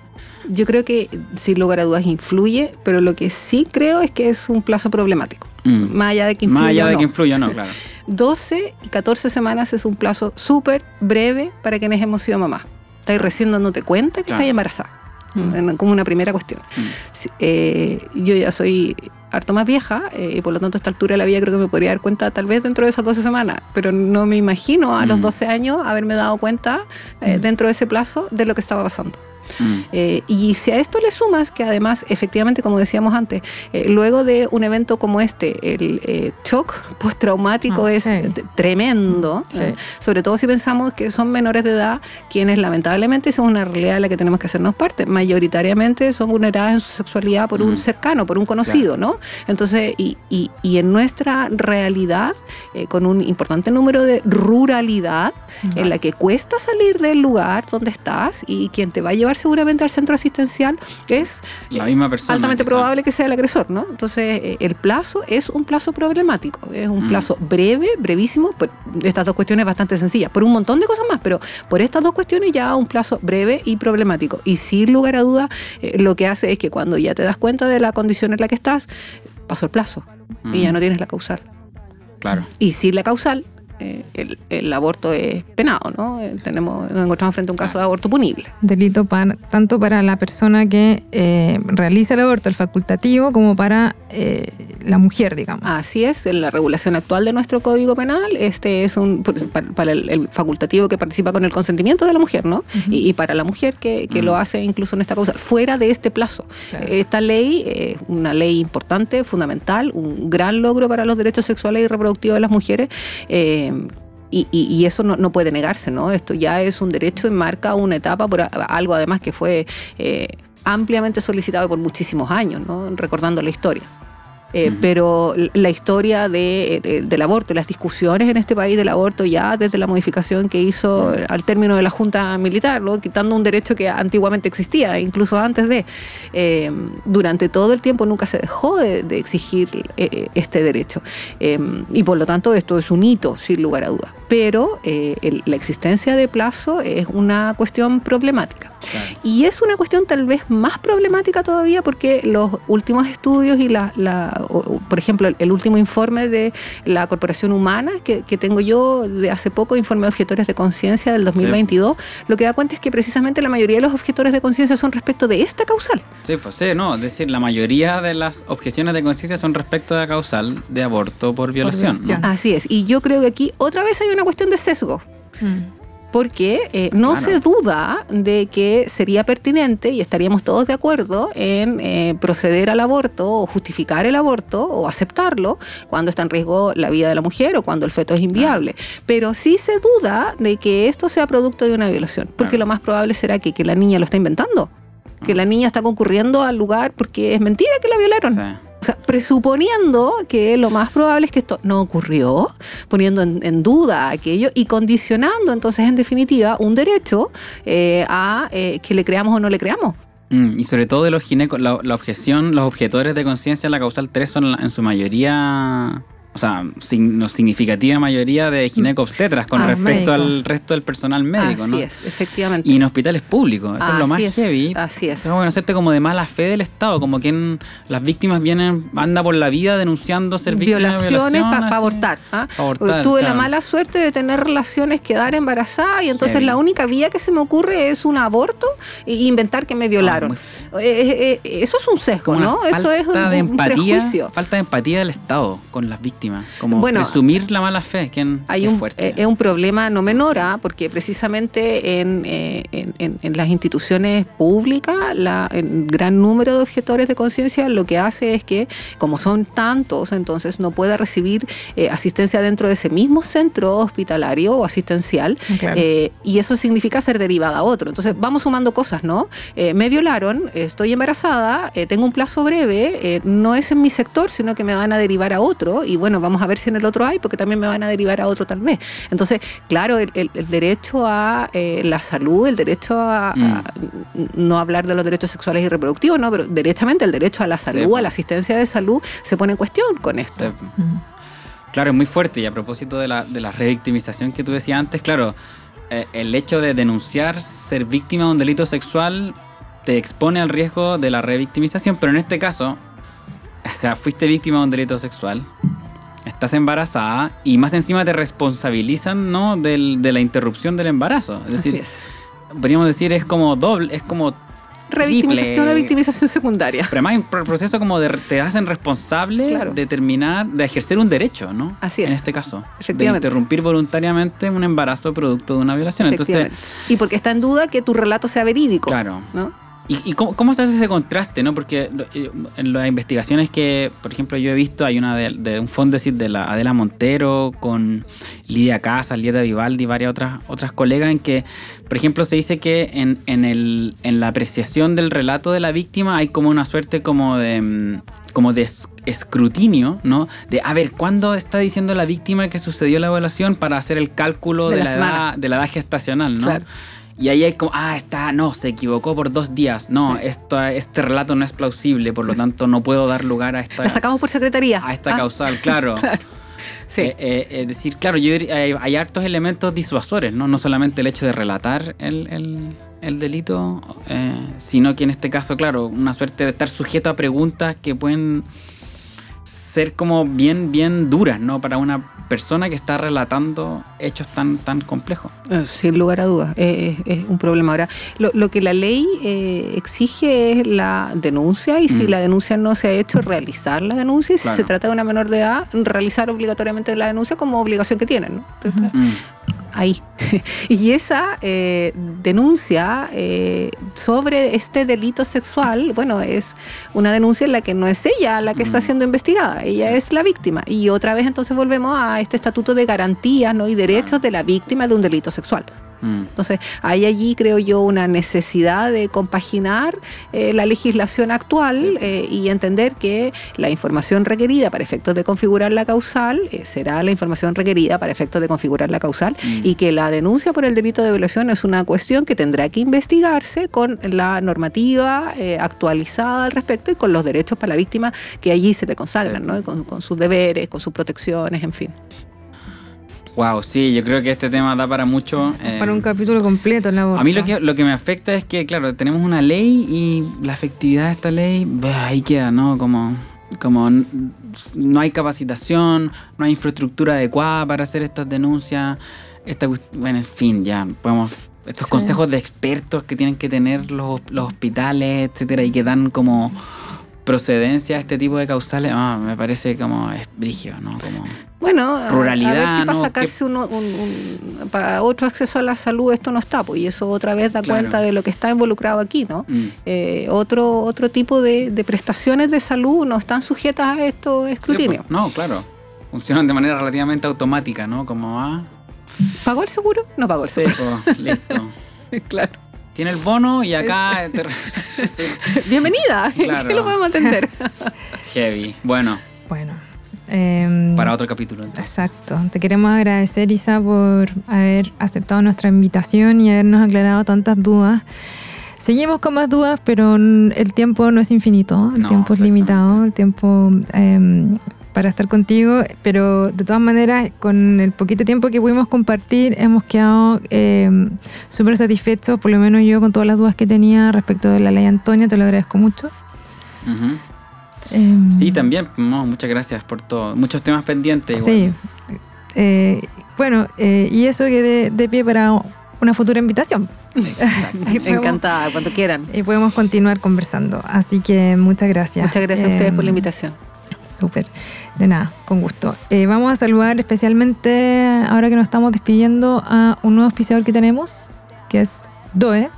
Yo creo que sin lugar a dudas influye, pero lo que sí creo es que es un plazo problemático.
Mm.
Más allá de que influya
Más allá de
no.
que influya, no, claro.
12 y 14 semanas es un plazo súper breve para quienes hemos sido mamás. Estáis recién dándote cuenta que
Claro.
estáis embarazada.
Mm.
Como una primera cuestión.
Mm.
Eh, yo ya soy harto más vieja eh, y por lo tanto a esta altura de la vida creo que me podría dar cuenta tal vez dentro de esas 12 semanas, pero no me imagino a los
Mm.
12 años haberme dado cuenta eh,
Mm.
dentro de ese plazo de lo que estaba pasando.
Mm.
Eh, y si a esto le sumas que además, efectivamente, como decíamos antes, eh, luego de un evento como este, el eh, shock postraumático
Ah,
es tremendo,
Sí.
eh, sobre todo si pensamos que son menores de edad quienes lamentablemente son una realidad de la que tenemos que hacernos parte. Mayoritariamente son vulneradas en su sexualidad por un
Ujú.
cercano, por un conocido, ¿no? Entonces, y, y- y en nuestra realidad, eh, con un importante número de ruralidad, en la que cuesta salir del lugar donde estás y quien te va a llevar seguramente al centro asistencial es
La misma persona.
altamente
quizá.
probable que sea el agresor, ¿no? Entonces, eh, el plazo es un plazo problemático, es un
Mm.
plazo breve, brevísimo, por estas dos cuestiones bastante sencillas, por un montón de cosas más, pero por estas dos cuestiones ya un plazo breve y problemático. Y sin lugar a duda, eh, lo que hace es que cuando ya te das cuenta de la condición en la que estás, pasó el plazo y
Mm.
ya no tienes la causal.
Claro.
Y sin la causal, eh, el, el aborto es penado, ¿no? Eh, tenemos, nos encontramos frente a un caso de aborto punible.
Delito para, tanto para la persona que eh, realiza el aborto, el facultativo, como para eh, la mujer, digamos.
Así es, en la regulación actual de nuestro Código Penal, este es un para, para el, el facultativo que participa con el consentimiento de la mujer, ¿no? y, y para la mujer que, que lo hace incluso en esta causa, fuera de este plazo.
Claro.
Esta ley es una ley importante, fundamental, un gran logro para los derechos sexuales y reproductivos de las mujeres. eh, y, y- eso no, no puede negarse, ¿no? Esto ya es un derecho y marca una etapa por algo además que fue eh, ampliamente solicitado por muchísimos años, ¿no? Recordando la historia. Eh, Pero la historia de, de- del aborto las discusiones en este país del aborto ya desde la modificación que hizo al término de la Junta Militar, ¿no? quitando un derecho que antiguamente existía, incluso antes de, eh, durante todo el tiempo nunca se dejó de, de exigir eh, eh, este derecho. Eh, y por lo tanto esto es un hito, sin lugar a dudas. Pero eh, el- la existencia de plazo es una cuestión problemática.
Claro.
Y es una cuestión tal vez más problemática todavía porque los últimos estudios y la, la- o- o, por ejemplo, el, el último informe de la Corporación Humana que, que tengo yo de hace poco, informe de objetores de conciencia del 2022, lo que da cuenta es que precisamente la mayoría de los objetores de conciencia son respecto de esta causal.
Sí, pues sí, no, es decir, la mayoría de las objeciones de conciencia son respecto a la causal de aborto por violación. ¿no?
violación.
Así es. Y yo creo que aquí otra vez hay una cuestión de sesgo.
Mm.
Porque eh, no
Claro.
se duda de que sería pertinente y estaríamos todos de acuerdo en eh, proceder al aborto o justificar el aborto o aceptarlo cuando está en riesgo la vida de la mujer o cuando el feto es inviable. Pero sí se duda de que esto sea producto de una violación, porque
Claro.
lo más probable será que, que la niña lo está inventando. Que la niña está concurriendo al lugar porque es mentira que la violaron.
Sí.
Sea, presuponiendo que lo más probable es que esto no ocurrió, poniendo en, duda aquello y condicionando entonces en definitiva un derecho eh, a eh, que le creamos o no le creamos.
Mm, y sobre todo de los ginecos, la, la objeción, los objetores de conciencia en la causal 3 son en su mayoría, o sea, sin- significativa mayoría de ginecobstetras con
Ah,
respecto al resto del personal médico,
Así
¿no?
es, efectivamente.
Y en hospitales públicos, eso es lo
Así
más
es,
heavy.
así es.
Pero bueno, hacerte como de mala fe del Estado, como que en- las víctimas vienen, anda por la vida denunciando ser víctimas de
violaciones para
así.
abortar. ¿ah?
Pa' abortar,
Tuve la mala suerte de tener relaciones, quedar embarazada y entonces la única vía que se me ocurre es un aborto e inventar que me violaron.
muy-
Eh, eh, eh, eso es un sesgo,
Como
¿no? Eso es un, un prejuicio.
falta de empatía del Estado con las víctimas, como
Bueno,
presumir la mala fe, que, en-
Hay
que es
un,
fuerte.
eh, es un problema no menor, ¿ah? porque precisamente en, eh, en- en- en las instituciones públicas, la, el gran número de objetores de conciencia lo que hace es que, como son tantos, entonces no puede recibir eh, asistencia dentro de ese mismo centro hospitalario o asistencial,
Claro.
eh, y eso significa ser derivada a otro. Entonces vamos sumando cosas, ¿no? Eh, me violaron, estoy embarazada, eh, tengo un plazo breve, eh, no es en mi sector, sino que me van a derivar a otro, y bueno, vamos a ver si en el otro hay, porque también me van a derivar a otro tal vez. Entonces, claro, el, el- el derecho a eh, la salud, el derecho a, a no hablar de los derechos sexuales y reproductivos, ¿no? Pero directamente el derecho a la salud,
Sí.
a la asistencia de salud, se pone en cuestión con esto.
Sí.
Mm.
Claro, es muy fuerte y a propósito de la, de la revictimización que tú decías antes, claro, eh, el hecho de denunciar ser víctima de un delito sexual te expone al riesgo de la revictimización, pero en este caso, o sea, fuiste víctima de un delito sexual, estás embarazada y más encima te responsabilizan, ¿no? Del- de la interrupción del embarazo. Es decir,
Así es.
podríamos decir, es como doble, es como
Revictimización o victimización secundaria.
Pero además hay un pro- proceso como de te hacen responsable
Claro.
de terminar, de ejercer un derecho, ¿no?
Así es.
En este caso.
Efectivamente.
De interrumpir voluntariamente un embarazo producto de una violación. Entonces,
y porque está en duda que tu relato sea verídico.
claro.
¿no?
¿Y, y cómo, cómo se hace ese contraste, no? Porque eh, en las investigaciones que, por ejemplo, yo he visto, hay una de, de un Fondesit de la Adela Montero con Lidia Casas, Lidia Vivaldi y varias otras, otras colegas en que, por ejemplo, se dice que en, en, el, en la apreciación del relato de la víctima hay como una suerte como de, mm, como de es- escrutinio, ¿no? De, a ver, ¿cuándo está diciendo la víctima que sucedió la violación para hacer el cálculo
De
de,
la
edad, de la edad gestacional, ¿no?
Claro.
Y ahí hay como, ah, está, no, se equivocó por dos días. No, esto, este relato no es plausible, por lo tanto no puedo dar lugar a esta,
La sacamos por secretaría.
a esta
Ah,
causal, claro.
Claro. Sí.
Eh, eh, es decir, claro, yo diría- hay, hay hartos elementos disuasores, ¿no? No solamente el hecho de relatar el, el- el delito, eh, sino que en este caso, claro, una suerte de estar sujeto a preguntas que pueden ser como bien, bien duras, ¿no? Para una persona que está relatando hechos tan, tan complejos.
Eh, Sin lugar a dudas, eh, es, un problema. Ahora, lo, lo que la ley eh, exige es la denuncia y si
Mm.
la denuncia no se ha hecho, realizar la denuncia y si
Claro.
se trata de una menor de edad, realizar obligatoriamente la denuncia como obligación que tienen. ¿no? Entonces,
Mm.
Ahí. y esa eh, denuncia eh, sobre este delito sexual, bueno, es una denuncia en la que no es ella la que está
Mm.
siendo investigada, ella
Sí.
es la víctima. Y otra vez entonces volvemos a este estatuto de garantías ¿no? y derechos de la víctima de un delito sexual.
Mm.
Entonces, hay allí, creo yo, una necesidad de compaginar eh, la legislación actual
Sí.
eh, y entender que la información requerida para efectos de configurar la causal eh, será la información requerida para efectos de configurar la causal
Mm.
y que la denuncia por el delito de violación es una cuestión que tendrá que investigarse con la normativa actualizada al respecto y con los derechos para la víctima que allí se le consagran,
Sí.
¿no? Con sus deberes, con sus protecciones, en fin.
Wow, sí, yo creo que este tema da para mucho. eh,
Para un capítulo completo en la
A mí lo que, lo que me afecta es que, claro, tenemos una ley y la efectividad de esta ley, bah, ahí queda, ¿no? Como, como no hay capacitación, no hay infraestructura adecuada para hacer estas denuncias. Esta, bueno, en fin, ya podemos... Estos
Sí.
consejos de expertos que tienen que tener los, los hospitales, etcétera, y que dan como procedencia a este tipo de causales, ah, me parece como es brígido, ¿no? Como,
Bueno, a-
Ruralidad,
a ver si para
¿no?
sacarse uno, un, un- para otro acceso a la salud esto no está, pues, y eso otra vez da
Claro.
cuenta de lo que está involucrado aquí, ¿no?
mm,
Eh, otro, otro tipo de, de prestaciones de salud no están sujetas a estos
sí,
escrutinios.
pues, no, claro. Funcionan de manera relativamente automática, ¿no? Como, ah,
¿Pagó el seguro? No pagó el
Sí,
seguro.
pues, listo.
claro.
Tiene el bono y acá
Bienvenida,
Claro.
¿qué lo podemos atender?
heavy. Bueno,
Bueno. em,
para otro capítulo entonces.
Exacto. Te queremos agradecer, Isa, por haber aceptado nuestra invitación y habernos aclarado tantas dudas. Seguimos con más dudas, pero el tiempo no es infinito, el
No,
tiempo es limitado, el tiempo em, para estar contigo, pero de todas maneras, con el poquito tiempo que pudimos compartir, hemos quedado em, súper satisfechos, por lo menos yo con todas las dudas que tenía respecto de la ley Antonia, te lo agradezco mucho. Em,
Sí, también. no, muchas gracias por todo. Muchos temas pendientes.
Sí. Eh, bueno, eh, y eso que de, de pie para una futura invitación. Podemos-
Encantada, cuando quieran.
Y podemos continuar conversando. Así que muchas gracias.
Muchas gracias a ustedes por la
Eh,
invitación.
Súper. De nada, con gusto. Eh, vamos a saludar especialmente, ahora que nos estamos despidiendo, a un nuevo auspiciador que tenemos, que es DOE,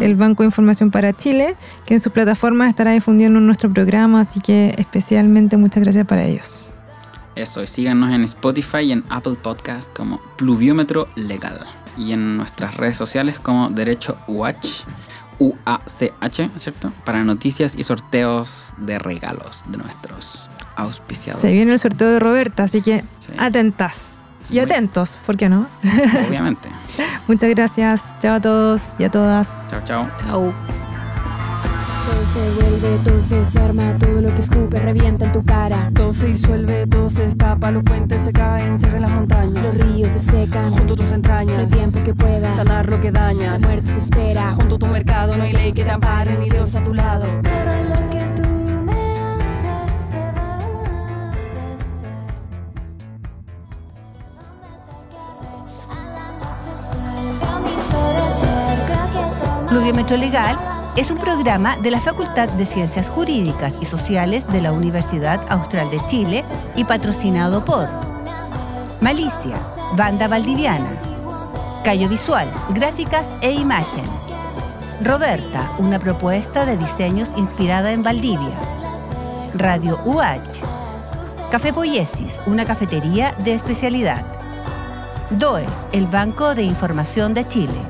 el Banco de Información para Chile, que en sus plataformas estará difundiendo nuestro programa, así que especialmente muchas gracias para ellos.
Eso, y síganos en Spotify y en Apple Podcast como Pluviómetro Legal. Y en nuestras redes sociales como Derecho UH, UACH, ¿cierto? Para noticias y sorteos de regalos de nuestros auspiciadores.
Se viene el sorteo de Roberta, así que
Sí.
atentas y
Muy-
atentos, ¿por qué no?
Obviamente.
Muchas gracias. Chao a todos y a todas.
Chao, chao.
Chau.
Todo se vuelve, todo se desarma, todo lo que escupe revienta en tu cara.
Todo se disuelve, todo se destapa, los puentes se caen, cierran las montañas.
Los ríos se secan,
Junto a tus
no hay
entrañas,
tiempo que pueda.
sanar lo que daña.
La muerte te espera.
Junto a tu mercado no hay ley que te ampare, ni Dios a tu lado.
Todo lo que
Pluviómetro Legal es un programa de la Facultad de Ciencias Jurídicas y Sociales de la Universidad Austral de Chile y patrocinado por Malicia, Banda Valdiviana, Callo Visual, Gráficas e Imagen, Roberta, una propuesta de diseños inspirada en Valdivia, Radio UH, Café Poiesis, una cafetería de especialidad, DOE, el Banco de Información de Chile.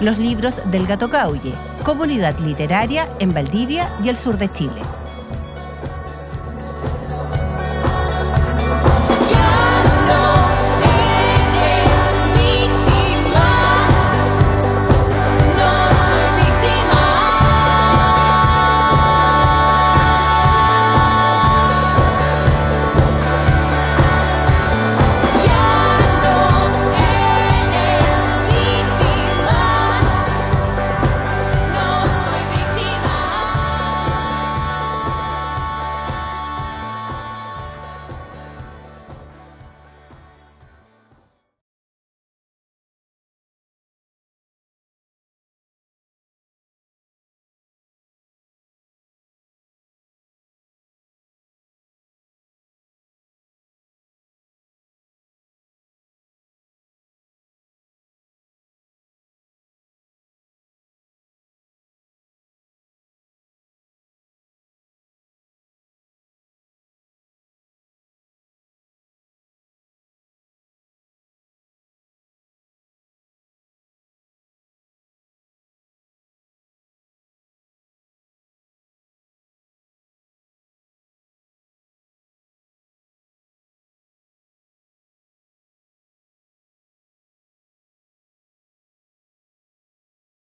Los libros del Gato Caulle, comunidad literaria en Valdivia y el sur de Chile.